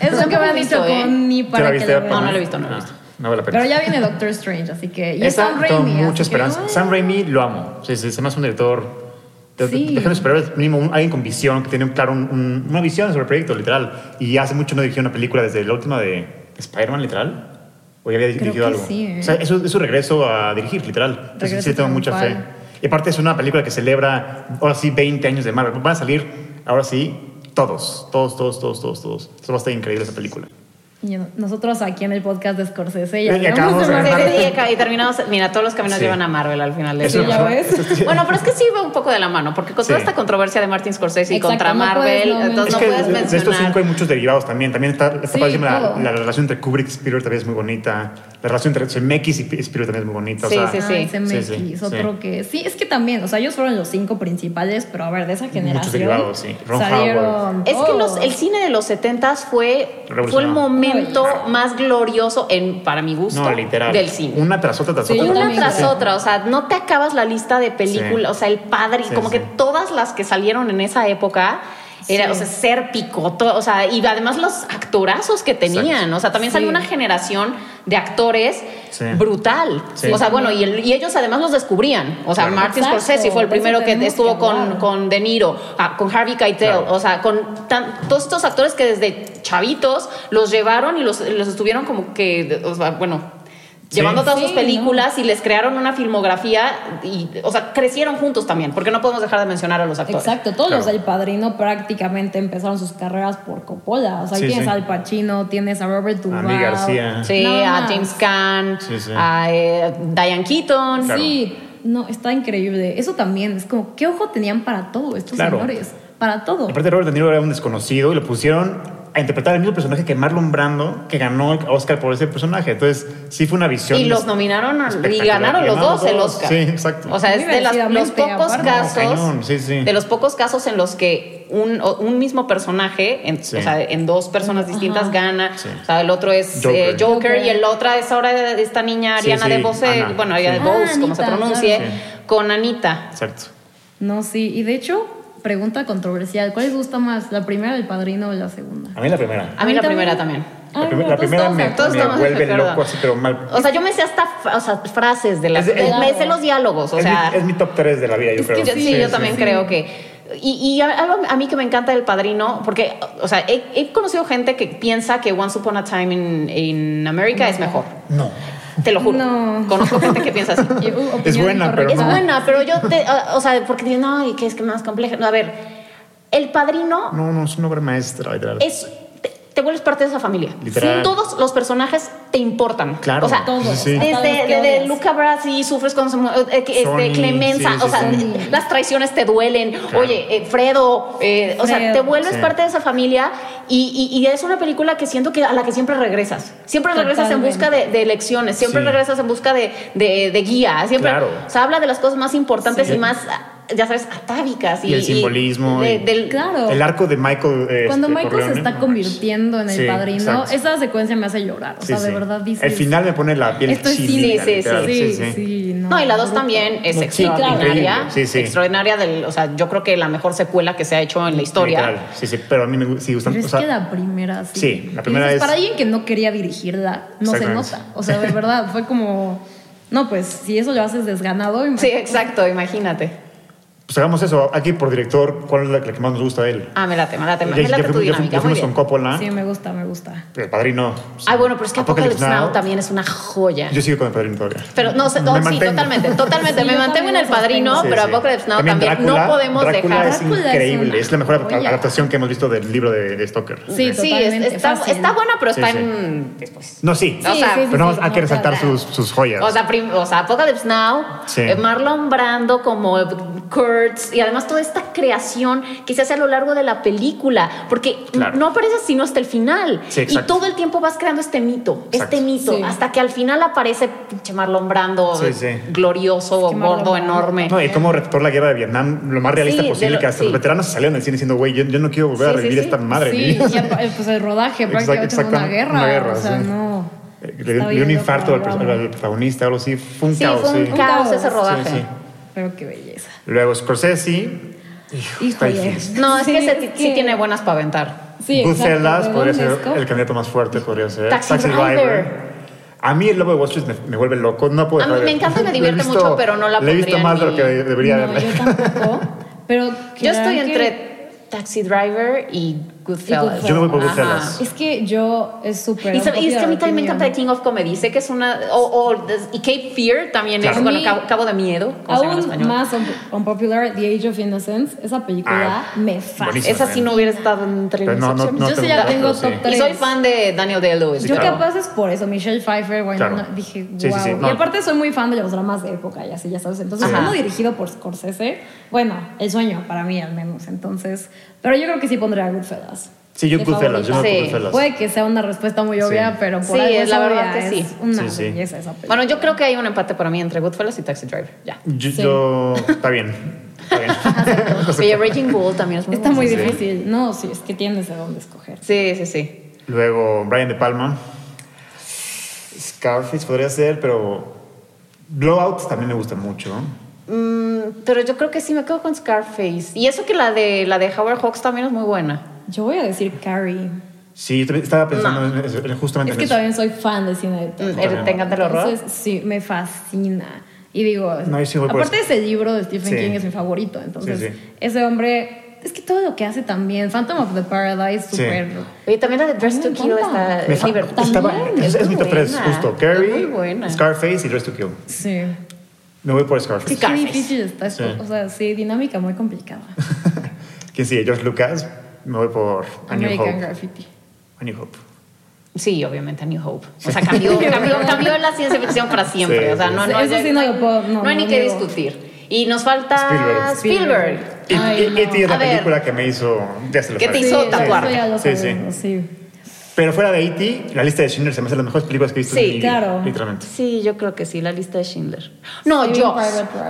Es lo que me han dicho visto, ¿eh? con ni ¿Ya para la que viste? la. No, no la he visto, no la he Ah, visto. No vale la pena. Pero ya viene Doctor Strange, así que. Y es Esa, Sam tengo Raimi. mucha así que, esperanza. ah, Sam Raimi lo amo. Sí, sí, se me hace un director. Sí. de superhéroes, mínimo un- alguien con visión, que tiene claro un- un- una visión sobre el proyecto, literal. Y hace mucho no dirigió una película desde la última de Spider-Man, literal. O ya había dirigido que algo. sí, ¿eh? O sea, eso es su regreso a dirigir, literal. Entonces sí tengo mucha fe. triunfal. Y aparte es una película que celebra, ahora sí, 20 años de Marvel. Van a salir, ahora sí, todos, todos, todos, todos, todos, todos. Eso va a estar increíble esa película. Y nosotros aquí en el podcast de Scorsese Y ya acabamos de y terminamos, mira, todos los caminos Sí. llevan a Marvel al final de Eso Sí, ya ves. Bueno, pero es que sí va un poco de la mano, porque con toda Sí. esta controversia de Martin Scorsese y Exacto, contra no puedes Marvel, no entonces es no puedes de, de estos cinco hay mencionar. muchos derivados también. También está, está Sí, la, la relación entre Kubrick y Spielberg también es muy bonita. La relación entre Zemeckis y Spielberg también es muy bonita. Sí, o sea, sí, sí. CMX, Sí, sí, otro sí. que sí, es que también, o sea, ellos fueron los cinco principales, pero a ver, de esa generación derivados, sí. Ron salieron Es que los, el cine de los 70s fue, fue el momento Ay. más glorioso, en, para mi gusto, No, literal. del cine. Una tras otra tras Sí, otra. Una también tras otra, o sea, no te acabas la lista de películas, Sí. o sea, el padre, Sí, como sí. que todas las que salieron en esa época, era, Sí. o sea, ser picoto, o sea, y además los actorazos que tenían, Exacto. o sea, también Sí. salió una generación de actores Sí. brutal, Sí. o sea, bueno, y, el- y ellos además los descubrían, o sea, Claro. Martin Exacto, Scorsese fue el primero que estuvo que con, con De Niro, ah, con Harvey Keitel, Claro. o sea, con tan- todos estos actores que desde chavitos los llevaron y los, los estuvieron como que, o sea, bueno, Sí. llevando todas Sí, sus películas y les crearon una filmografía y, o sea, crecieron juntos también, porque no podemos dejar de mencionar a los actores. Exacto, todos Claro. los del Padrino prácticamente empezaron sus carreras por Coppola. O sea, ahí Sí, tienes sí. Al Pacino, tienes a Robert Duvall. Andy García. Sí, a. James Caan, Sí, sí. a eh, Diane Keaton. Claro. Sí, no, está increíble. Eso también, es como, ¿qué ojo tenían para todo estos Claro. señores? Para todo. Aparte Robert De Niro era un desconocido y lo pusieron a interpretar el mismo personaje que Marlon Brando, que ganó el Oscar por ese personaje. Entonces, sí fue una visión. Y los nominaron a- y ganaron los dos el Oscar. Sí, exacto. O sea, es de las- los pocos aparte. casos, No, sí, sí. de los pocos casos en los que un, un mismo personaje, en, Sí. o sea, en dos personas distintas Ajá. gana. Sí. O sea, el otro es Joker. eh, Joker, Joker. y el otro es ahora de esta niña Ariana sí, de Bose, bueno, sí. de Bose, Ah, como se Anita, pronuncie, claro. con Anita. Exacto. No, sí. Y de hecho, pregunta controversial. ¿Cuál les gusta más? ¿La primera del Padrino o la segunda? A mí la primera. A mí la primera también. La, Ay, prim- no, la primera me, vuelve loco así, pero mal. O sea, yo me sé hasta fa- o sea, frases de las... Es- es- me sé los diálogos, o es, sea... mi, es mi top 3 de la vida, yo Es que creo. Yo- sí, yo también sí. creo que. Y, y algo a mí que me encanta del padrino, porque, o sea, he, he conocido gente que piensa que Once Upon a Time in, in America es mejor. No. Te lo juro. No. Conozco gente que piensa así. *laughs* Uh, Es buena, pero Es no. buena, pero yo te. uh, O sea, porque dicen, no, y que es que más compleja. No, a ver, el padrino No, no, es una obra maestra, literal. es. Te, vuelves parte de esa familia. Literal. Todos los personajes te importan. Claro. O sea, Todos. Sí, desde. Luca Brasi sufres con su, eh, este, Clemenza, sí, sí, o sea, sí. las traiciones te duelen. Claro. Oye, eh, Fredo, eh, o sea, te vuelves Sí. parte de esa familia y, y- y es una película que siento que a la que siempre regresas. Siempre regresas en busca de, de lecciones, siempre Sí. regresas en busca de, de, de guía, siempre. Claro. O sea, habla de las cosas más importantes Sí. y más, ya sabes, atávicas. Y, Y el simbolismo de- y- del, Claro. El arco de Michael. este, Cuando Michael se Corleone, está no, convirtiendo en el Sí, padrino, exacto. esa secuencia me hace llorar. O Sí, sea, de sí. verdad dices. El final me pone la piel Esto cine. Sí, sí. Sí, sí, no. No, y la dos también es extraordinaria. increíble. Sí, sí. Extraordinaria del, o sea, yo creo que la mejor secuela que se ha hecho en la historia. Literal. Sí, sí, pero a mí me sí gustan. Pero o es sea, que la primera sí. Sí, la Y primera dices, es- Para alguien que no quería dirigirla, no se nota. O sea, de verdad, fue como. No, pues si eso lo haces desganado. Sí, exacto, imagínate. Pues hagamos eso. Aquí por director, ¿cuál es la, la que más nos gusta de él? Ah, me late, me late, me Ya- ya late tu fuimos- ya dinámica. ya Muy fuimos con bien. Coppola. Sí, me gusta, me gusta. El padrino. sí. Ay, bueno, pero es que Apocalypse Now también es una joya. Yo sigo con el padrino todavía. Pero no sé, Me no, sí, mantengo. totalmente, totalmente. Sí, me mantengo en también el me padrino, pero sí. Apocalypse Now también. Drácula- no podemos Drácula dejar. es increíble. Es, la mejor joya. adaptación que hemos visto del libro de, de Stoker. Sí, Sí, es- está, está buena, pero Sí, está sí. en. Después. No, sí. O sea, sí, pero hay que resaltar sus, sus joyas. O sea, prim- o sea, Apocalypse Now, eh, Marlon Brando como Kurtz y además toda esta creación que se hace a lo largo de la película, porque Claro. no aparece sino hasta el final. Sí, y exacto. todo el tiempo vas creando este mito, Exacto. este mito, Sí. hasta que al final aparece pinche Marlon Brando, Sí, sí. glorioso, Es que Marlon gordo, Brando- enorme. no, y cómo retrató la guerra de Vietnam lo más realista posible, lo- que hasta sí. los veteranos salieron del cine diciendo, güey, yo, yo no quiero volver a revivir sí. esta madre Sí, mía. ya, pues el rodaje prácticamente fue una exactamente, guerra. una guerra, o sea, sí. no. Le, le dio un infarto al, protagonista, algo así. Fue un Sí, caos. fue un sí. caos caos. ese rodaje. Pero qué belleza. Luego Scorsese. Híjole. No, es Sí, que es ti- sí que- tiene buenas para aventar. Sí, Goodfellas podría ser el candidato más fuerte, podría ser. Taxi Driver. A mí el Lobo de Wall Street me, me vuelve loco. No puedo A mí me encanta y *laughs* me divierte visto- mucho, pero no la Le he visto más de lo que debería no, verla. yo tampoco. Pero Yo estoy que- entre Taxi Driver y Goodfellas. Yo me voy por Ajá. Goodfellas. Es que yo es súper. Y, y es que a mí también me encanta The. King of Comedy. Sé que es una. O, o- y Cape Fear también Claro. es. Bueno, Cabo, Cabo de Miedo. ¿cómo se llama en Aún más un- unpopular, The Age of Innocence. Esa película Ah, me fascina. Esa sí no hubiera estado entre mis no, no, opciones. no Yo sí tengo ya tengo sí. top Y tres. soy fan de Daniel Day-Lewis. Yo claro. capaz es por eso, Michelle Pfeiffer, bueno, Claro. no- dije, wow. Sí, sí. Y aparte soy muy fan de los dramas de época y así, ya sabes. Entonces, uno dirigido por Scorsese, bueno, el sueño para mí al menos. Entonces, pero yo creo que sí pondré a Goodfellas. Sí, yo Goodfellas. Yo Sí. Puede que sea una respuesta muy obvia, Sí. pero por Sí, algo es la verdad que sí. una Sí, sí. belleza esa película. Bueno, yo creo que hay un empate para mí entre Goodfellas y Taxi Driver. Ya. Yo, Sí. yo- Está bien. Está bien. *laughs* Oye, Raging Bull también es muy Está muy sí. difícil. No, sí, es que tienes de dónde escoger. Sí, sí, sí. Luego Brian De Palma. Scarface podría ser, pero Blowout también me gusta mucho. Mm, pero yo creo que sí me quedo con Scarface. Y eso que la de la de Howard Hawks también es muy buena. Yo voy a decir Carrie. Sí, yo también estaba pensando en eso, en- justamente Es en que eso. también soy fan de cine de terror. Mm, ¿Te encanta el horror? Entonces, sí, me fascina. Y digo, No, sí aparte eso. ese libro de Stephen Sí. King es mi favorito. Entonces, Sí, sí. ese hombre, es que todo lo que hace también, Phantom of the Paradise, Sí. súper... Oye, también la de Dress to Kill está. También, es, es mi muy top 3, buena. justo. Carrie. Scarface y Dress to Kill. Sí. Me voy por Scarface. Que Scarface. difícil está. Sí. O sea, sí, dinámica muy complicada. *laughs* ¿Quién sigue? George Lucas. Me voy por A New American Hope. Graffiti. A New Hope. Sí, obviamente, a New Hope. O sea, cambió, *laughs* cambió, cambió la ciencia ficción para siempre. Sí, o sea, sí, no, sí. no, Eso ya- sí no lo puedo- no, no hay no ni que discutir. Y nos falta Spielberg. Spielberg. Y, Ay, y- no. E.T. es la A ver. película que me hizo. Ya se lo ¿Qué te hizo Sí, tatuar? Sí, sí. sí. Pero fuera de E.T., la lista de Schindler se me hace las mejores películas que he visto Sí, en mi vida. claro. Literalmente. Sí, yo creo que sí, la lista de Schindler. No, Saving Jaws.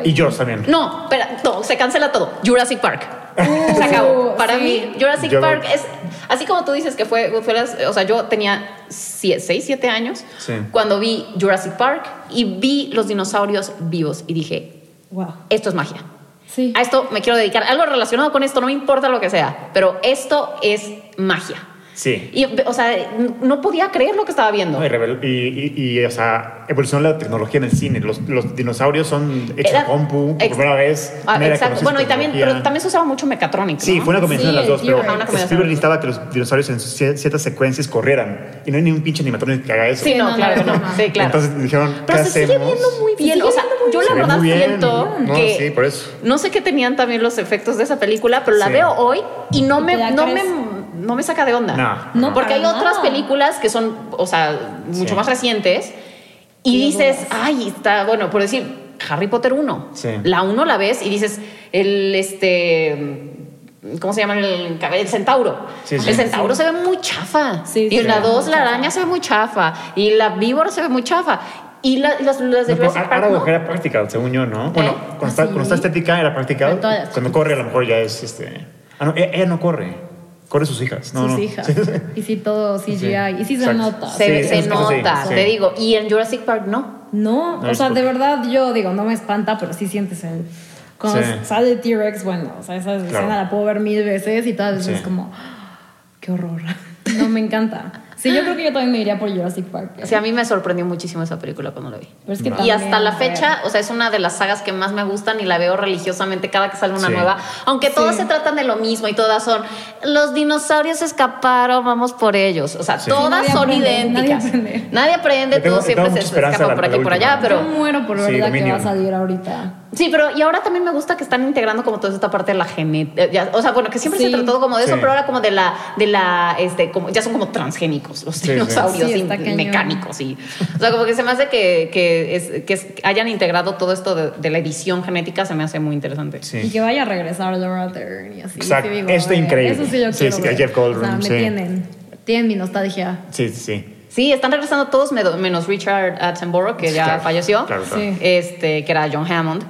Y Jaws también. No, espera, no, se cancela todo. Jurassic Park. *laughs* se acabó. Para ¿sí? mí, Jurassic Yo- Park es. Así como tú dices que fue. fue las- o sea, yo tenía 6, 7 años Sí. cuando vi Jurassic Park y vi los dinosaurios vivos y dije: Wow. esto es magia. Sí. A esto me quiero dedicar. Algo relacionado con esto, no me importa lo que sea, pero esto es magia. Sí. Y, o sea, no podía creer lo que estaba viendo. No, y, revel- y, y- y, o sea, evolucionó la tecnología en el cine. Los, los dinosaurios son hechos Era- compu por primera vez. Ah, exacto. Bueno, y también, pero también se usaba mucho Mechatronic. Sí, ¿no? fue una combinación Sí, de las dos, el pero. Una. Spielberg necesitaba que los dinosaurios en cier- ciertas secuencias corrieran. Y no hay ni un pinche animatronic que haga eso. Sí, no, no, claro no, que no. no. Sí, claro. Entonces dijeron, ¿qué Pero se sigue viendo muy bien. o sea, yo la verdad muy bien. siento No, que. sí, por eso. No sé qué tenían también los efectos de esa película, pero la Sí. veo hoy y no ¿Y me, no me? No me saca de onda. No. No, Porque hay otras películas que son, o sea, mucho Sí. más recientes y Sí, dices, ay, está, bueno, por decir, Harry Potter 1. Sí. La 1 la ves y dices, el, este. ¿Cómo se llama? El, el centauro. Sí, sí. El centauro se ve muy chafa. Sí, y sí, la sí. 2, la araña se ve muy chafa. Y la víbora se ve muy chafa. Y la- las, las de No, Park, ahora ¿no? era practical, según yo, ¿no? Bueno, cuando, está, ¿Ah, cuando está estética era practical. Cuando corre, a lo mejor ya es este. Ah, no, ella, ella no corre. Corre sus hijas. No, sus no. hijas. Sí, sí. Y sí, todo CGI. Sí, Y sí se nota. Se, nota, sí. te digo. Y en Jurassic Park no. No, No, o sea, de verdad yo digo, no me espanta, pero sí sientes el... Cuando Sí. sale T-Rex, bueno, o sea, esa Claro. escena la puedo ver mil veces y todas veces Sí. es como, "Ah, qué horror. *laughs* No, me encanta. Sí, yo creo que yo también me iría por Jurassic Park. Sí, a mí me sorprendió muchísimo esa película cuando la vi. Pero es que Y hasta la fecha, o sea, es una de las sagas que más me gustan y la veo religiosamente cada que sale una Sí. nueva. Aunque todas se tratan de lo mismo y todas son, los dinosaurios escaparon, vamos por ellos. O sea, Sí. todas Nadie son aprende, idénticas. nadie aprende. Nadie aprende, tengo- todo siempre se escapa por aquí y por allá, pero... Yo muero por ver Sí, la que Dominion. va a salir ahorita. Sí, pero y ahora también me gusta que están integrando como toda esta parte de la genética. O sea, bueno, que siempre se Sí. trató como de eso, Sí. pero ahora como de la, de la, este, como, ya son como transgénicos los Sí, dinosaurios Sí, y mecánicos. Y, o sea, como que se me hace que, que, es- que es- hayan integrado todo esto de, de la edición genética, se me hace muy interesante. Y que vaya a regresar Laura Dern y así. Exacto. ver, increíble. Eso sí yo Sí, quiero sí, ver. Jeff Goldblum, O sea, me sí. tienen, tienen mi nostalgia. Sí, sí, sí. Sí, están regresando todos menos Richard Attenborough, que ya Claro, falleció, claro, claro. Sí. este, que era John Hammond.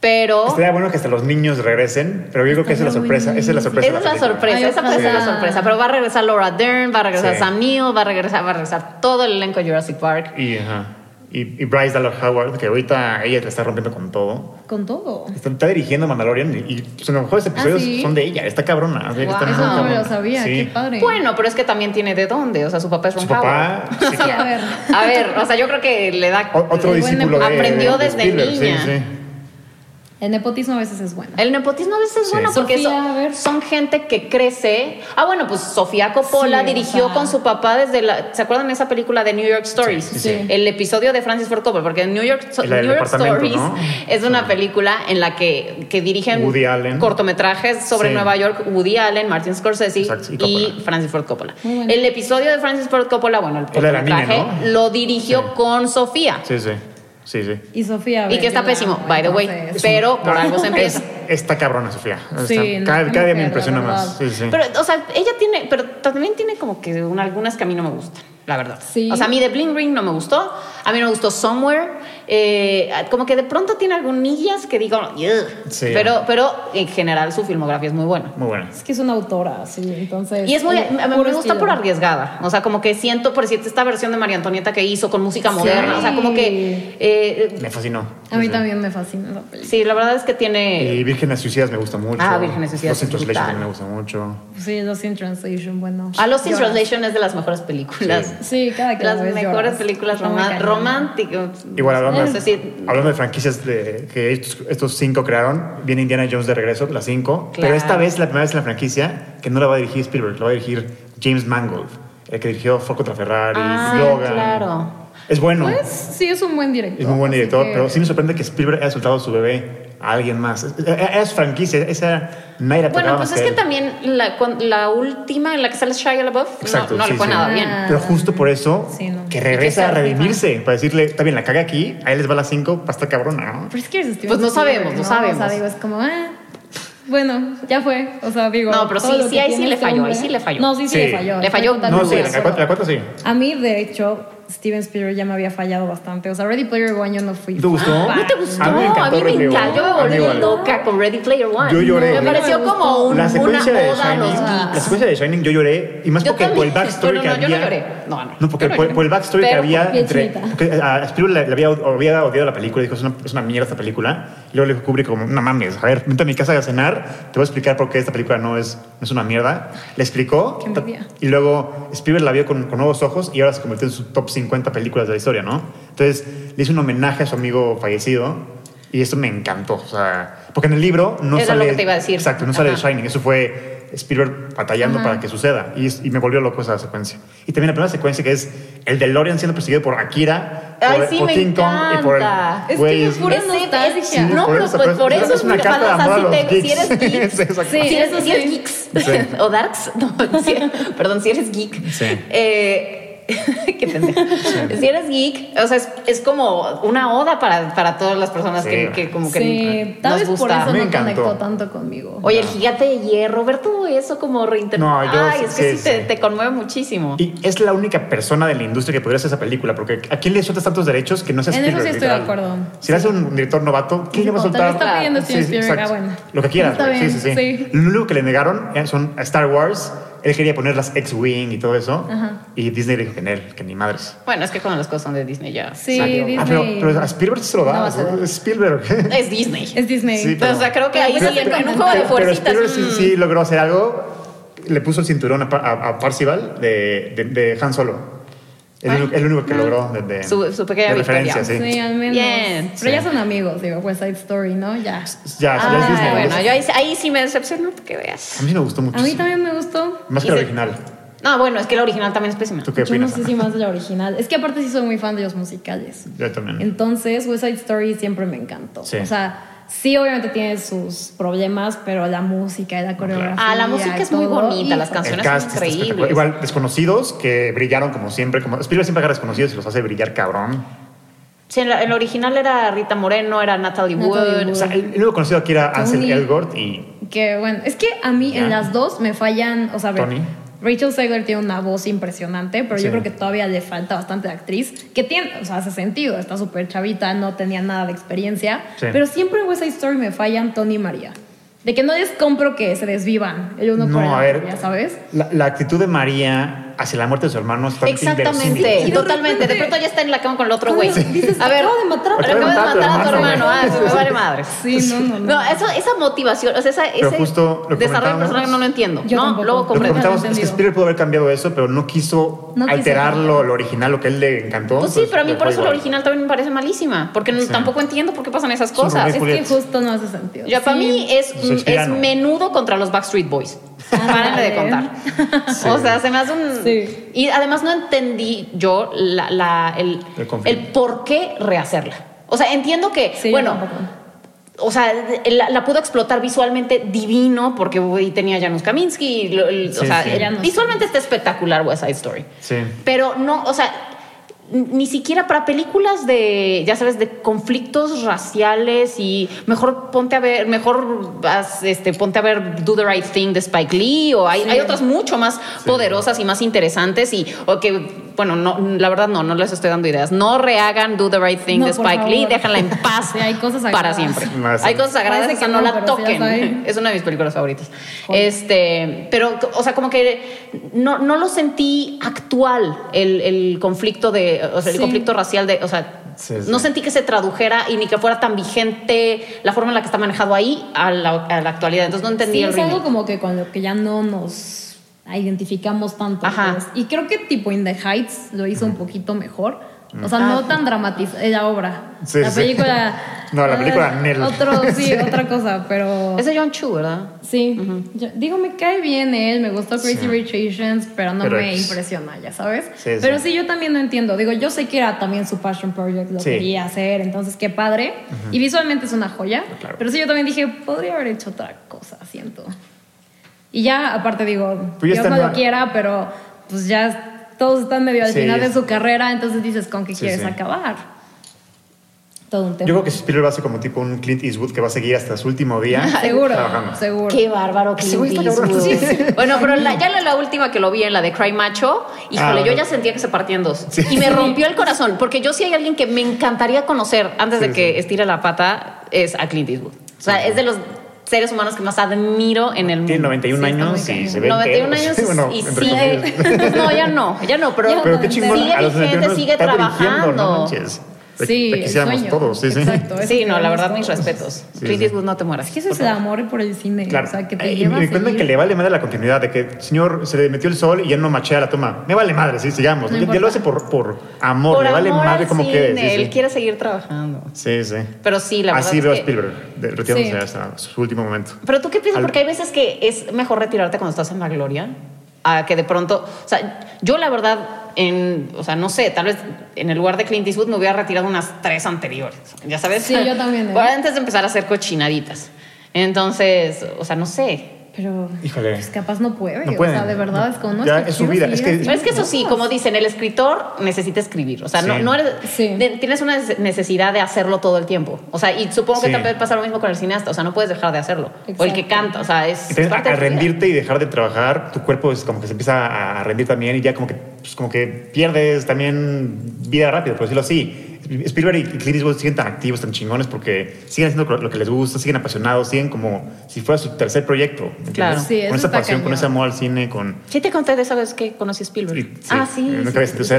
Pero Estaría bueno que hasta los niños regresen, pero yo creo que esa es la sorpresa. Esa es la sorpresa. esa es la sorpresa, Ay, esa puede ser la sorpresa. Pero va a regresar Laura Dern, va a regresar Sí. Sam Neill, va a regresar, va a regresar todo el elenco de Jurassic Park. Y, ajá. Y, y Bryce Dallas Howard, que ahorita ella le está rompiendo con todo. Con todo. Está, está dirigiendo Mandalorian y, y los mejores episodios ¿sí? son de ella. Está cabrona. Wow. Está Eso no lo sabía, Sí. qué padre. Bueno, pero es que también tiene de dónde, o sea, su papá es Ron Su papá, Howard. sí, Sí, *laughs* a ver. A ver, o sea, yo creo que le da o- otro discípulo de aprendió de desde Spielberg, sí, niña. El nepotismo a veces es bueno. El nepotismo a veces es Sí. bueno porque Sofía, son, gente que crece. Ah, bueno, pues Sofía Coppola Sí, o dirigió sea. con su papá desde la. ¿Se acuerdan de esa película de New York Stories? Sí, sí, sí. El episodio de Francis Ford Coppola, porque New York, New Stories ¿no? es una película en la que, que dirigen Woody Allen. cortometrajes sobre Sí. Nueva York, Woody Allen, Martin Scorsese Exacto, y y, Coppola. Francis Ford Coppola. Muy bueno. El episodio de Francis Ford Coppola, bueno, el cortometraje, ¿no? lo dirigió Sí. con Sofía. Sí, sí. Sí, sí. Y Sofía. Y que está pésimo, by the way. entonces- Pero por algo se *laughs* empieza. Es- está cabrona, Sofía. Está- Sí, cada, día me impresiona más. Sí, sí. Pero, o sea, ella tiene, pero también tiene como que un- algunas que a mí no me gustan, la verdad. Sí. O sea, a mí de Bling Ring no me gustó, a mí no me gustó Somewhere, eh, como que de pronto tiene algunillas que digo, pero, pero en general su filmografía es muy buena. Muy buena. Es que es una autora, sí, entonces. Y es muy, me, me gusta por arriesgada. O sea, como que siento, por decirte, esta versión de María Antonieta que hizo con música Sí. moderna. O sea, como que. eh, Me fascinó. A mí también me fascina esa película. sí, la verdad es que tiene. Y Vírgenes Suicidas me gusta mucho. Ah, Vírgenes Suicidas Los in Translation también me gusta mucho. Sí, Lost in Translation, bueno. A Lost in. Translation es de las mejores películas. Sí, cada que la Las mejores lloras. películas románticas. Igual hablando, Hablando de franquicias de, que estos, estos cinco crearon, viene Indiana Jones de regreso, las cinco. Claro. Pero esta vez, la primera vez en la franquicia, que no la va a dirigir Spielberg, la va a dirigir James Mangold, el que dirigió Foco contra Ferrari, Ah, Logan. claro. Es bueno. Pues sí, es un buen director. Es muy buen director, que- pero sí me sorprende que Spielberg haya soltado a su bebé a alguien más. Es, es franquicia, esa nadie la Bueno, pues es que él. también la, última en la que sale Shia LaBeouf Exacto, no, no sí, le fue sí. nada bien. Ah. Pero justo por eso, Sí, no. que regresa que a se redimirse, para decirle, está bien, la caga aquí, ahí les va la 5, va a estar cabrona, ¿no? Pero es que es Pues no sabemos, no sabemos. sea, digo, es como, ah, bueno, ya fue. O sea, digo. No, pero sí, sí, ahí sí le este falló, ahí sí le falló. No, sí, sí, Sí. le falló. Le falló No, sí, la 4 sí. A mí, de hecho, Steven Spielberg ya me había fallado bastante. O sea, Ready Player One yo no fui. ¿Te gustó? fan. ¿No te gustó? A mí me A encantó mí me encantó. Yo me. A volví igual. loca con Ready Player One. Yo lloré. Me No, pareció me como un- La una secuencia de oda a los Shining, la secuencia de Shining yo lloré y más Yo porque por el backstory *laughs* No, que no, yo había. no lloré. No, no. No, porque no por, por el backstory que Pero había piel entre. Porque a Spielberg le, le había, había odiado la película, dijo es una, es una mierda esta película. Y luego le dijo Kubrick como, no mames, a ver, vente a mi casa a cenar, te voy a explicar por qué esta película no es, no es una mierda. Le explicó. Qué envidia. Y luego Spielberg la vio con, con nuevos ojos y ahora se convirtió en su top 50 películas de la historia, ¿no? Entonces le hizo un homenaje a su amigo fallecido y esto me encantó. O sea, porque en el libro no Era sale. lo que te iba a decir. Exacto, no sale Ajá. de Shining. Eso fue Spielberg batallando para que suceda y, es- y me volvió loco esa secuencia. Y también la primera secuencia que es el DeLorean siendo perseguido por Akira, Ay, por, sí, por me King Kong y por el. encanta. Es que güey, me pura nostalgia. es- Sí, no, por pero eso, pues pero por es- eso es una que carta de amor a si te- si geeks. eres geek, Sí. Sí, si eres, si eres geeks *laughs* Sí. *laughs* o darks, *laughs* no, si- perdón, si eres geek. Sí. Eh, *laughs* qué. Si eres geek, o sea, es, es como una oda para, para todas las personas Sí. que, que como que Sí, tal nos vez por gusta. eso Me no encantó. conectó tanto conmigo. Oye, el gigante de hierro, ver todo eso como reinterpretado. No, yo Ay, sí- es que sí, sí, te, conmueve muchísimo. Y es la única persona de la industria que podría hacer esa película, porque ¿a quién le sueltas tantos derechos que no sea En eso sí estoy de acuerdo. Si le hace un director novato, ¿quién le va a soltar? está pidiendo ah, bueno. Lo que quieras, Está sí, bien, sí, sí, sí. Lo único que le negaron eh, son a Star Wars. Él quería poner las X-Wing y todo eso. Ajá. Y Disney le dijo que en él, que ni madres. Bueno, es que cuando las cosas son de Disney ya. Sí, salió. Disney. Ah, pero, pero a Spielberg se lo No da. ser. es Spielberg. *laughs* Es Disney. Es Disney. Sí, Pero, o sea, creo que ahí Pero sí, en un juego de Pero fuercitas. Spielberg sí, mm. sí logró hacer algo. Le puso el cinturón a, a- a Parcival de, de, de Han Solo. Es el, único- el único que logró de, de- Su- su pequeña de referencia, sí. Sí, al menos. Bien. Pero ya Sí. son amigos, digo, West Side Story, ¿no? Ya. Ya, ya Ah, es Disney. bueno, ¿no? yo ahí, ahí sí me decepcionó porque veas. A mí sí me gustó mucho. A mí también me gustó. Más que se- original. No, bueno, es que la original también es pésima. ¿Tú qué Yo no opinas? sé si más de la original. Es que aparte sí soy muy fan de los musicales. Yo también. Entonces, West Side Story siempre me encantó. Sí. O sea, sí, obviamente tiene sus problemas, pero la música y la coreografía. Ah, la música es muy bonita, las El canciones cast son increíbles. Igual, desconocidos que brillaron como siempre. Como, Spielberg siempre agarra desconocidos y los hace brillar cabrón. Sí, en la, en la original era Rita Moreno, era Natalie, Natalie Wood. Wood. O sea, el el único conocido aquí era Ansel. Elgort y Que bueno, es que a mí en las dos me fallan, o sea, a ver, Tony. Rachel Zegler tiene una voz impresionante, pero Sí. yo creo que todavía le falta bastante de actriz, que tiene, o sea, hace sentido, está súper chavita, no tenía nada de experiencia, Sí. pero siempre en West Side Story me fallan Tony y María. De que no les compro que se desvivan el uno por el No, a otro, ver. ya sabes. La, la actitud de María hacia la muerte de su hermano es Exactamente, de totalmente. De pronto ya está en la cama con el otro güey. Dices, A ver, acabo de matar a tu acabo de matar a tu hermano. Ah, sí, me vale madre. Sí, no, no, no. No, eso, esa motivación, o sea, esa, ese justo lo desarrollo comentábamos. personal no lo entiendo. Yo no, tampoco. luego Lo Lo que comprendo. es que. Spielberg pudo haber cambiado eso, pero no quiso No quiso alterar cambiar. lo, lo original, lo que a él le encantó. Pues sí, pero a mí por eso igual. original también me parece malísima, porque Sí. tampoco entiendo por qué pasan esas cosas. Es que justo no hace sentido. Ya para Sí. mí es, es menudo contra los Backstreet Boys. *laughs* Párenle de contar. Sí. O sea, se me hace un. Sí. Y además no entendí yo la, la- el, El por qué rehacerla. O sea, entiendo que, Sí, bueno, o sea, la, la pudo explotar visualmente divino porque güey, tenía Janusz Kaminski. y lo- el- o sea, visualmente está espectacular West Side Story. Sí. Pero no, o sea, ni siquiera para películas de, ya sabes, de conflictos raciales y mejor ponte a ver, mejor este, ponte a ver Do the Right Thing de Spike Lee o hay, Sí. hay otras mucho más poderosas y más interesantes y o que, bueno, no, la verdad no, no les estoy dando ideas. No rehagan Do the Right Thing No, de Spike Lee, déjenla en *laughs* paz Sí, hay cosas para siempre. Hay cosas sagradas, que no, no, la toquen. *laughs* Es una de mis películas favoritas. Este, pero, o sea, como que no, no lo sentí actual el, el conflicto de, o sea, el Sí. conflicto racial de, o sea, Sí, sí. no sentí que se tradujera y ni que fuera tan vigente la forma en la que está manejado ahí a la, a la actualidad. Entonces no entendí Sí, el es algo remake. como que con lo que ya no nos identificamos tanto. Ajá. pues. Y creo que tipo In the Heights lo hizo un poquito mejor. O sea, no Ah. tan dramatizada la obra. Sí, la sí. película. *laughs* No, la película, eh. Otro, *laughs* sí, otra cosa, pero. Es de John Chu, ¿verdad? Sí. Yo- digo, me cae bien él, me gustó Crazy Sí. Rich Asians, pero no Pero me es- impresiona, ya sabes. Sí, sí. pero sí. yo también no entiendo. Digo, yo sé que era también su passion project, lo Sí. quería hacer, entonces qué padre. Y visualmente es una joya. Claro. Pero sí, yo también dije, podría haber hecho otra cosa, siento. Y ya, aparte, digo, Pues ya Dios no lo quiera, pero pues ya todos están medio al Sí. final de su carrera, entonces dices, ¿con qué Sí, quieres sí. acabar? Todo un tema. Yo creo que Spielberg va a ser como tipo un Clint Eastwood que va a seguir hasta su último día. *laughs* seguro, trabajando. seguro. Qué bárbaro Clint. Eastwood. Sí, sí. Bueno, pero la- ya la, la última que lo vi en la de Cry Macho, híjole, Ah, yo ya sentía que se partía en dos. Sí. Y me rompió el corazón, porque yo sí hay alguien que me encantaría conocer antes Sí, de que sí. estire la pata, es a Clint Eastwood. O sea, es de los seres humanos que más admiro en el mundo. Tiene 91 Sí, años y se ve 91 entero. años bueno, y sigue. Pues no, ya no, ya no, pero, Pero qué chingón, sigue a los vigente, 91 sigue trabajando. No manches. Te- Sí, te el quisiéramos sueño. todos, sí, sí. Exacto, eso Sí, no, la verdad, mis respetos. Sí, Clint sí. Eastwood, no te mueras. Es ese es el amor por el cine. Claro. O sea, que te y lleva me cuentan seguir. que le vale madre la continuidad, de que señor se le metió el sol y ya no machea la toma. Me vale madre, sí, sigamos. No ya, lo hace por, por amor, Por le vale amor madre al como cine, quede. Sí, Él sí. quiere seguir trabajando. sí, sí. Pero sí, la verdad Así es veo a que- Spielberg, de- retirándose Sí. hasta su último momento. Pero tú qué piensas, Al- porque hay veces que es mejor retirarte cuando estás en la gloria, a que de pronto, o sea, yo la verdad, en, o sea, no sé, tal vez en el lugar de Clint Eastwood me hubiera retirado unas tres anteriores, ya sabes. Sí, yo también, ¿eh? *laughs* Bueno, Antes de empezar a hacer cochinaditas. Entonces, o sea, no sé. Pero Híjole. pues capaz no puede. No o sea, de verdad es como no Ya, que es su vida, es que- es que eso sí, como dicen, el escritor necesita escribir. O sea, no, Sí. no eres, Sí. de- tienes una necesidad de hacerlo todo el tiempo. O sea, y supongo que Sí. también pasa lo mismo con el cineasta. O sea, no puedes dejar de hacerlo. O el que Exacto. canta. O sea, es. Y a, a rendirte y dejar de trabajar, tu cuerpo es como que se empieza a, a rendir también y ya como que, pues, como que pierdes también vida rápido, por decirlo así. Spielberg y Clint Eastwood siguen tan activos, tan chingones porque siguen haciendo lo que les gusta, siguen apasionados, siguen como si fuera su tercer proyecto. ¿entiendes? Claro. Sí, eso con esa pasión, con cañón. ese amor al cine, con... Sí te conté de esa vez que conocí a Spielberg. Sí, sí. Ah, sí. Nunca había sentido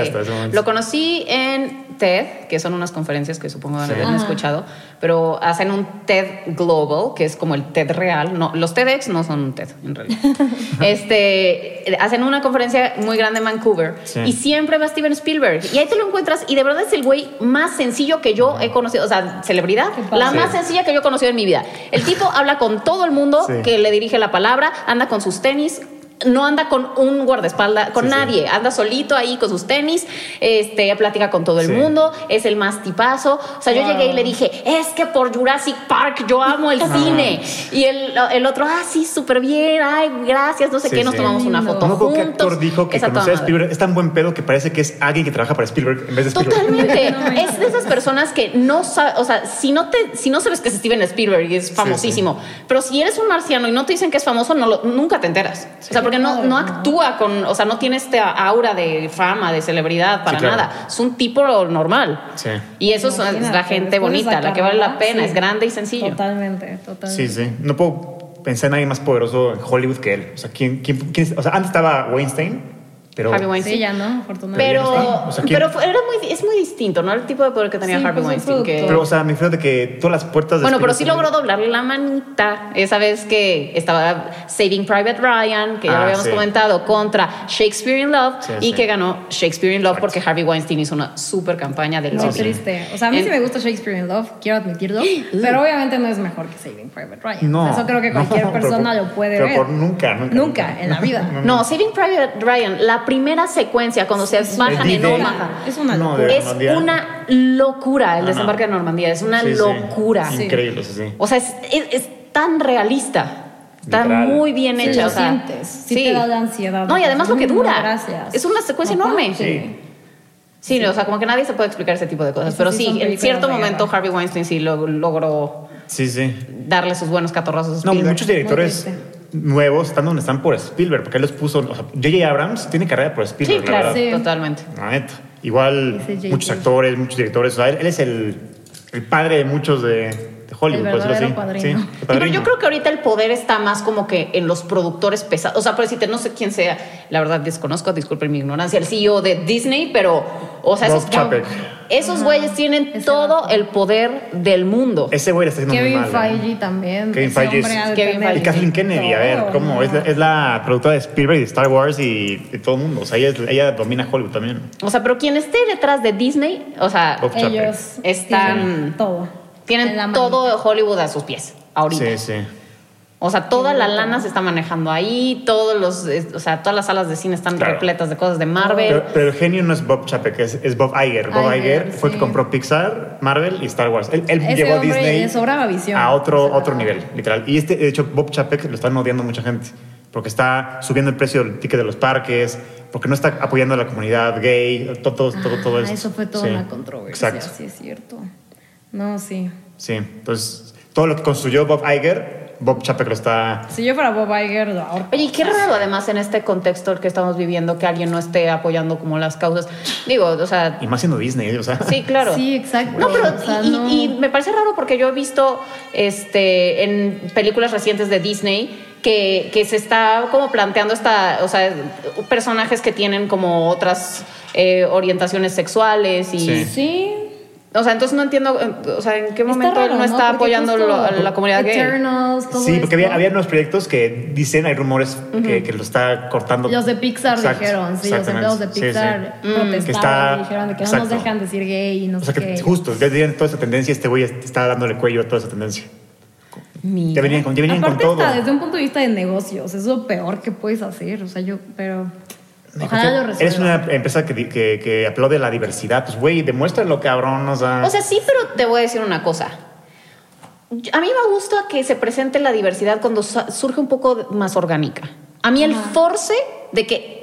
hasta ese momento. Lo conocí en TED, que son unas conferencias que supongo a Sí. haber Ajá. escuchado, pero hacen un TED Global, que es como el TED real. No, los TEDx no son un TED, en realidad. *laughs* este, hacen una conferencia muy grande en Vancouver Sí. y siempre va Steven Spielberg. Y ahí te lo encuentras y de verdad es el güey más sencillo que yo he conocido, o sea, celebridad, la más Sí. sencilla que yo he conocido en mi vida. El tipo habla con todo el mundo Sí. que le dirige la palabra, anda con sus tenis, no anda con un guardaespaldas, con Sí, sí. nadie, anda solito ahí con sus tenis, este, platica con todo el Sí. mundo, es el más tipazo. O sea, yo llegué y le dije, es que por Jurassic Park yo amo el cine. Y el, el otro, ah, sí, súper bien, ay, gracias, no sé Sí, qué, nos sí. tomamos una foto No juntos. actor dijo que conocer a. Spielberg es tan buen pedo que parece que es alguien que trabaja para Spielberg en vez de Spielberg. Totalmente. *laughs* No es de esas personas que no sabes, o sea, si no te, si no sabes que es Steven Spielberg y es famosísimo, pero si eres un marciano y no te dicen que es famoso, no lo- nunca te enteras. O sea, porque no, actúa con, o sea, no tiene esta aura de fama, de celebridad para Sí, claro. nada. Es un tipo normal. Sí. Y eso es la gente bonita, la que vale la pena, sí. es grande y sencillo. Totalmente, totalmente. Sí, sí. No puedo pensar en nadie más poderoso en Hollywood que él. O sea, ¿quién, quién? O sea, antes estaba Weinstein, pero... Harvey Weinstein. Sí, ya no, afortunadamente. Pero, Ya no está. O sea, ¿quién- pero fue- era muy, es muy distinto, ¿no? El tipo de poder que tenía Sí, Harvey pues, Weinstein. Que. Pero, o sea, me refiero de que todas las puertas... de bueno, pero sí logró doblarle la manita esa vez que estaba Saving Private Ryan, que ya Ah, lo habíamos sí. comentado, contra Shakespeare in Love Sí, y sí. que ganó Shakespeare in Love Exacto. porque Harvey Weinstein hizo una super campaña de Muy lobby. triste. O sea, a mí En- sí me gusta Shakespeare in Love, quiero admitirlo. *gasps* pero obviamente no es mejor que Saving Private Ryan. No. Eso creo que *laughs* cualquier no, pero persona por- lo puede pero ver. por nunca, nunca. Nunca, en la vida. *laughs* No, Saving Private Ryan, la primera secuencia cuando se bajan en. Omaha. Es una No, locura. Es una locura el No, no. desembarque de Normandía, es una Sí, locura. Sí. Increíble, sí, sí. O sea, es, es- es tan realista. Está Literal. muy bien Sí, hecha. lo o sea, sientes. Sí te da la ansiedad. No, y además lo que Mm, dura. gracias. Es una secuencia Ajá, enorme. sí. Sí, o sea, como que nadie se puede explicar ese tipo de cosas. Pero sí en cierto momento guerra. Harvey Weinstein sí lo- logró Sí, sí. darle sus buenos catorrazos a No, muchos directores nuevos están donde están por Spielberg, porque él los puso. O sea, J.J. Abrams tiene carrera por Spielberg. Sí, la claro, verdad. Sí. totalmente. La neta. Igual muchos actores, muchos directores. O sea, él, él es el, el padre de muchos de Hollywood, El por decirlo así. verdadero padrino. Sí, el Sí, pero yo creo que ahorita el poder está más como que en los productores pesados. O sea, por decirte, no sé quién sea, la verdad desconozco, disculpen mi ignorancia, el CEO de Disney, pero, o sea, esos, güeyes tienen ese todo el poder del mundo. Ese güey le está haciendo Kevin muy mal. ¿eh? Feige también. Kevin ese Feige es- Kevin Feige. Y Kathleen Kennedy, a ver, ¿cómo? ¿no? Es la, es la productora de Spielberg y de Star Wars y todo el mundo. O sea, ella, domina Hollywood también. O sea, pero quien esté detrás de Disney, o sea, Bob. Ellos Están- todo. En la tienen todo Hollywood a sus pies ahorita. Sí, sí. O sea, toda la lana se está manejando ahí, todos los, o sea, todas las salas de cine están Claro. repletas de cosas de Marvel. Pero, pero el genio no es Bob Chapek, es, es Bob Iger. Bob Iger, Iger, fue el sí. que compró Pixar, Marvel y Star Wars. Él, él Ese llevó a Disney visión. a otro, O sea, otro nivel, literal. Y este, de hecho, Bob Chapek lo están odiando mucha gente porque está subiendo el precio del ticket de los parques, porque no está apoyando a la comunidad gay, todo, todo, todo, todo Ah, eso. Eso fue toda Sí, una controversia. Exacto. Sí, es cierto. No, sí. Sí, entonces todo lo que construyó Bob Iger, Bob Chapek lo está. Si yo fuera Bob Iger, lo ahorco. Oye, y qué raro además en este contexto que estamos viviendo que alguien no esté apoyando como las causas. Digo, o sea, Y más siendo Disney, o sea. sí, claro. Sí, exacto. No, pero O sea, y, no. y me parece raro porque yo he visto este en películas recientes de Disney que, que se está como planteando esta, o sea, personajes que tienen como otras eh, orientaciones sexuales y Sí. Sí. O sea, entonces no entiendo, eh, o sea, en qué Está momento raro, él no está apoyando lo- a la comunidad gay. Eternals, todo Sí, porque había, había unos proyectos que dicen, hay rumores que, que lo está cortando. Los de Pixar Exacto, dijeron, sí, los empleados de Sí, sí. Pixar protestaron Que está- y dijeron de que no nos dejan decir gay y no O sea sé que qué. justo, ya tenían toda esa tendencia, este güey está dándole cuello a toda esa tendencia. Mira. Ya venían con, ya venían con Aparte todo. está desde un punto de vista de negocios, es lo peor que puedes hacer, o sea, yo, pero ojalá lo resuelva. Eres una empresa que, que, que aplaude la diversidad. Pues, güey, demuéstralo, cabrón. O sea, O sea, sí, pero te voy a decir una cosa. A mí me gusta que se presente la diversidad cuando surge un poco más orgánica. A mí el force de que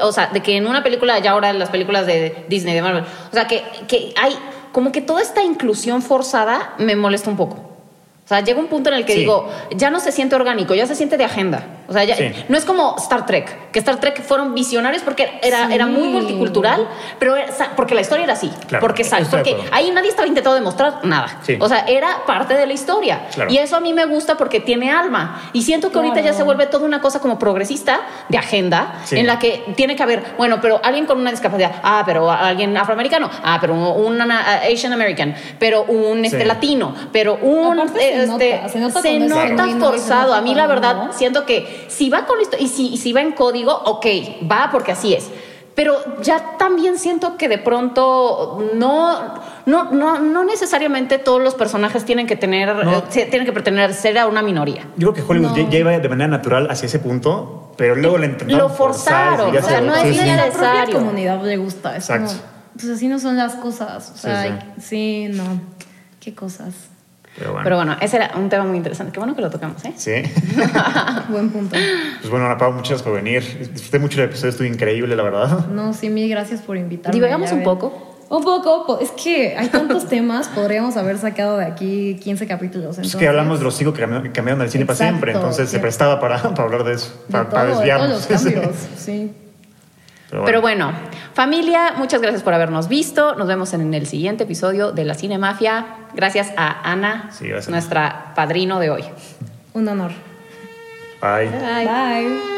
o sea, de que en una película, ya ahora en las películas de Disney, de Marvel, o sea, que, que hay como que toda esta inclusión forzada me molesta un poco. O sea, llega un punto en el que Sí. digo, ya no se siente orgánico, ya se siente de agenda. O sea, ya, Sí. no es como Star Trek, que Star Trek fueron visionarios porque era, Sí. era muy multicultural, pero era- sa- porque la historia era así. Claro, porque de porque ahí nadie estaba intentando demostrar nada. Sí. O sea, era parte de la historia. Claro. Y eso a mí me gusta porque tiene alma. Y siento que ahorita ya se vuelve toda una cosa como progresista de agenda, Sí. en la que tiene que haber, bueno, pero alguien con una discapacidad, ah, pero alguien afroamericano, ah, pero un ana- Asian American, pero un este, Sí. latino, pero un Aparte se este, nota, se nota se se forzado. nota A mí la verdad siento que si va con esto y si, y si va en código, ok, va porque así es. Pero ya también siento que de pronto no, no, no, no necesariamente todos los personajes tienen que tener, No. eh, tienen que pertenecer a una minoría. yo creo que Hollywood No. ya, iba de manera natural hacia ese punto, pero luego le intentaron Lo forzar y forzaron, ya o se- sea, no sí, es sí. a la propia necesario. comunidad le gusta. Es Exacto. como, pues así no son las cosas. O sea, Sí, hay- sí, no. Qué cosas. Pero bueno. Pero bueno, ese era un tema muy interesante. Qué bueno que lo tocamos, ¿eh? Sí. *laughs* Buen punto. Pues bueno, Ana Pau, muchas gracias por venir. Disfruté mucho el episodio, estuvo increíble, la verdad. No, sí, mil gracias por invitarme. Divagamos un ven. poco. Un poco, po- es que hay tantos temas, podríamos haber sacado de aquí 15 capítulos. Es entonces, que hablamos de los cinco que cambiaron, del cine para siempre, entonces se prestaba para, para hablar de eso, de para, para todo, de todos desviarnos. los cambios, *laughs* sí. Pero Pero bueno, familia, muchas gracias por habernos visto. Nos vemos en el siguiente episodio de La Cine Mafia. Gracias a Ana, Sí, gracias. nuestra padrino de hoy. Un honor. Bye. Bye.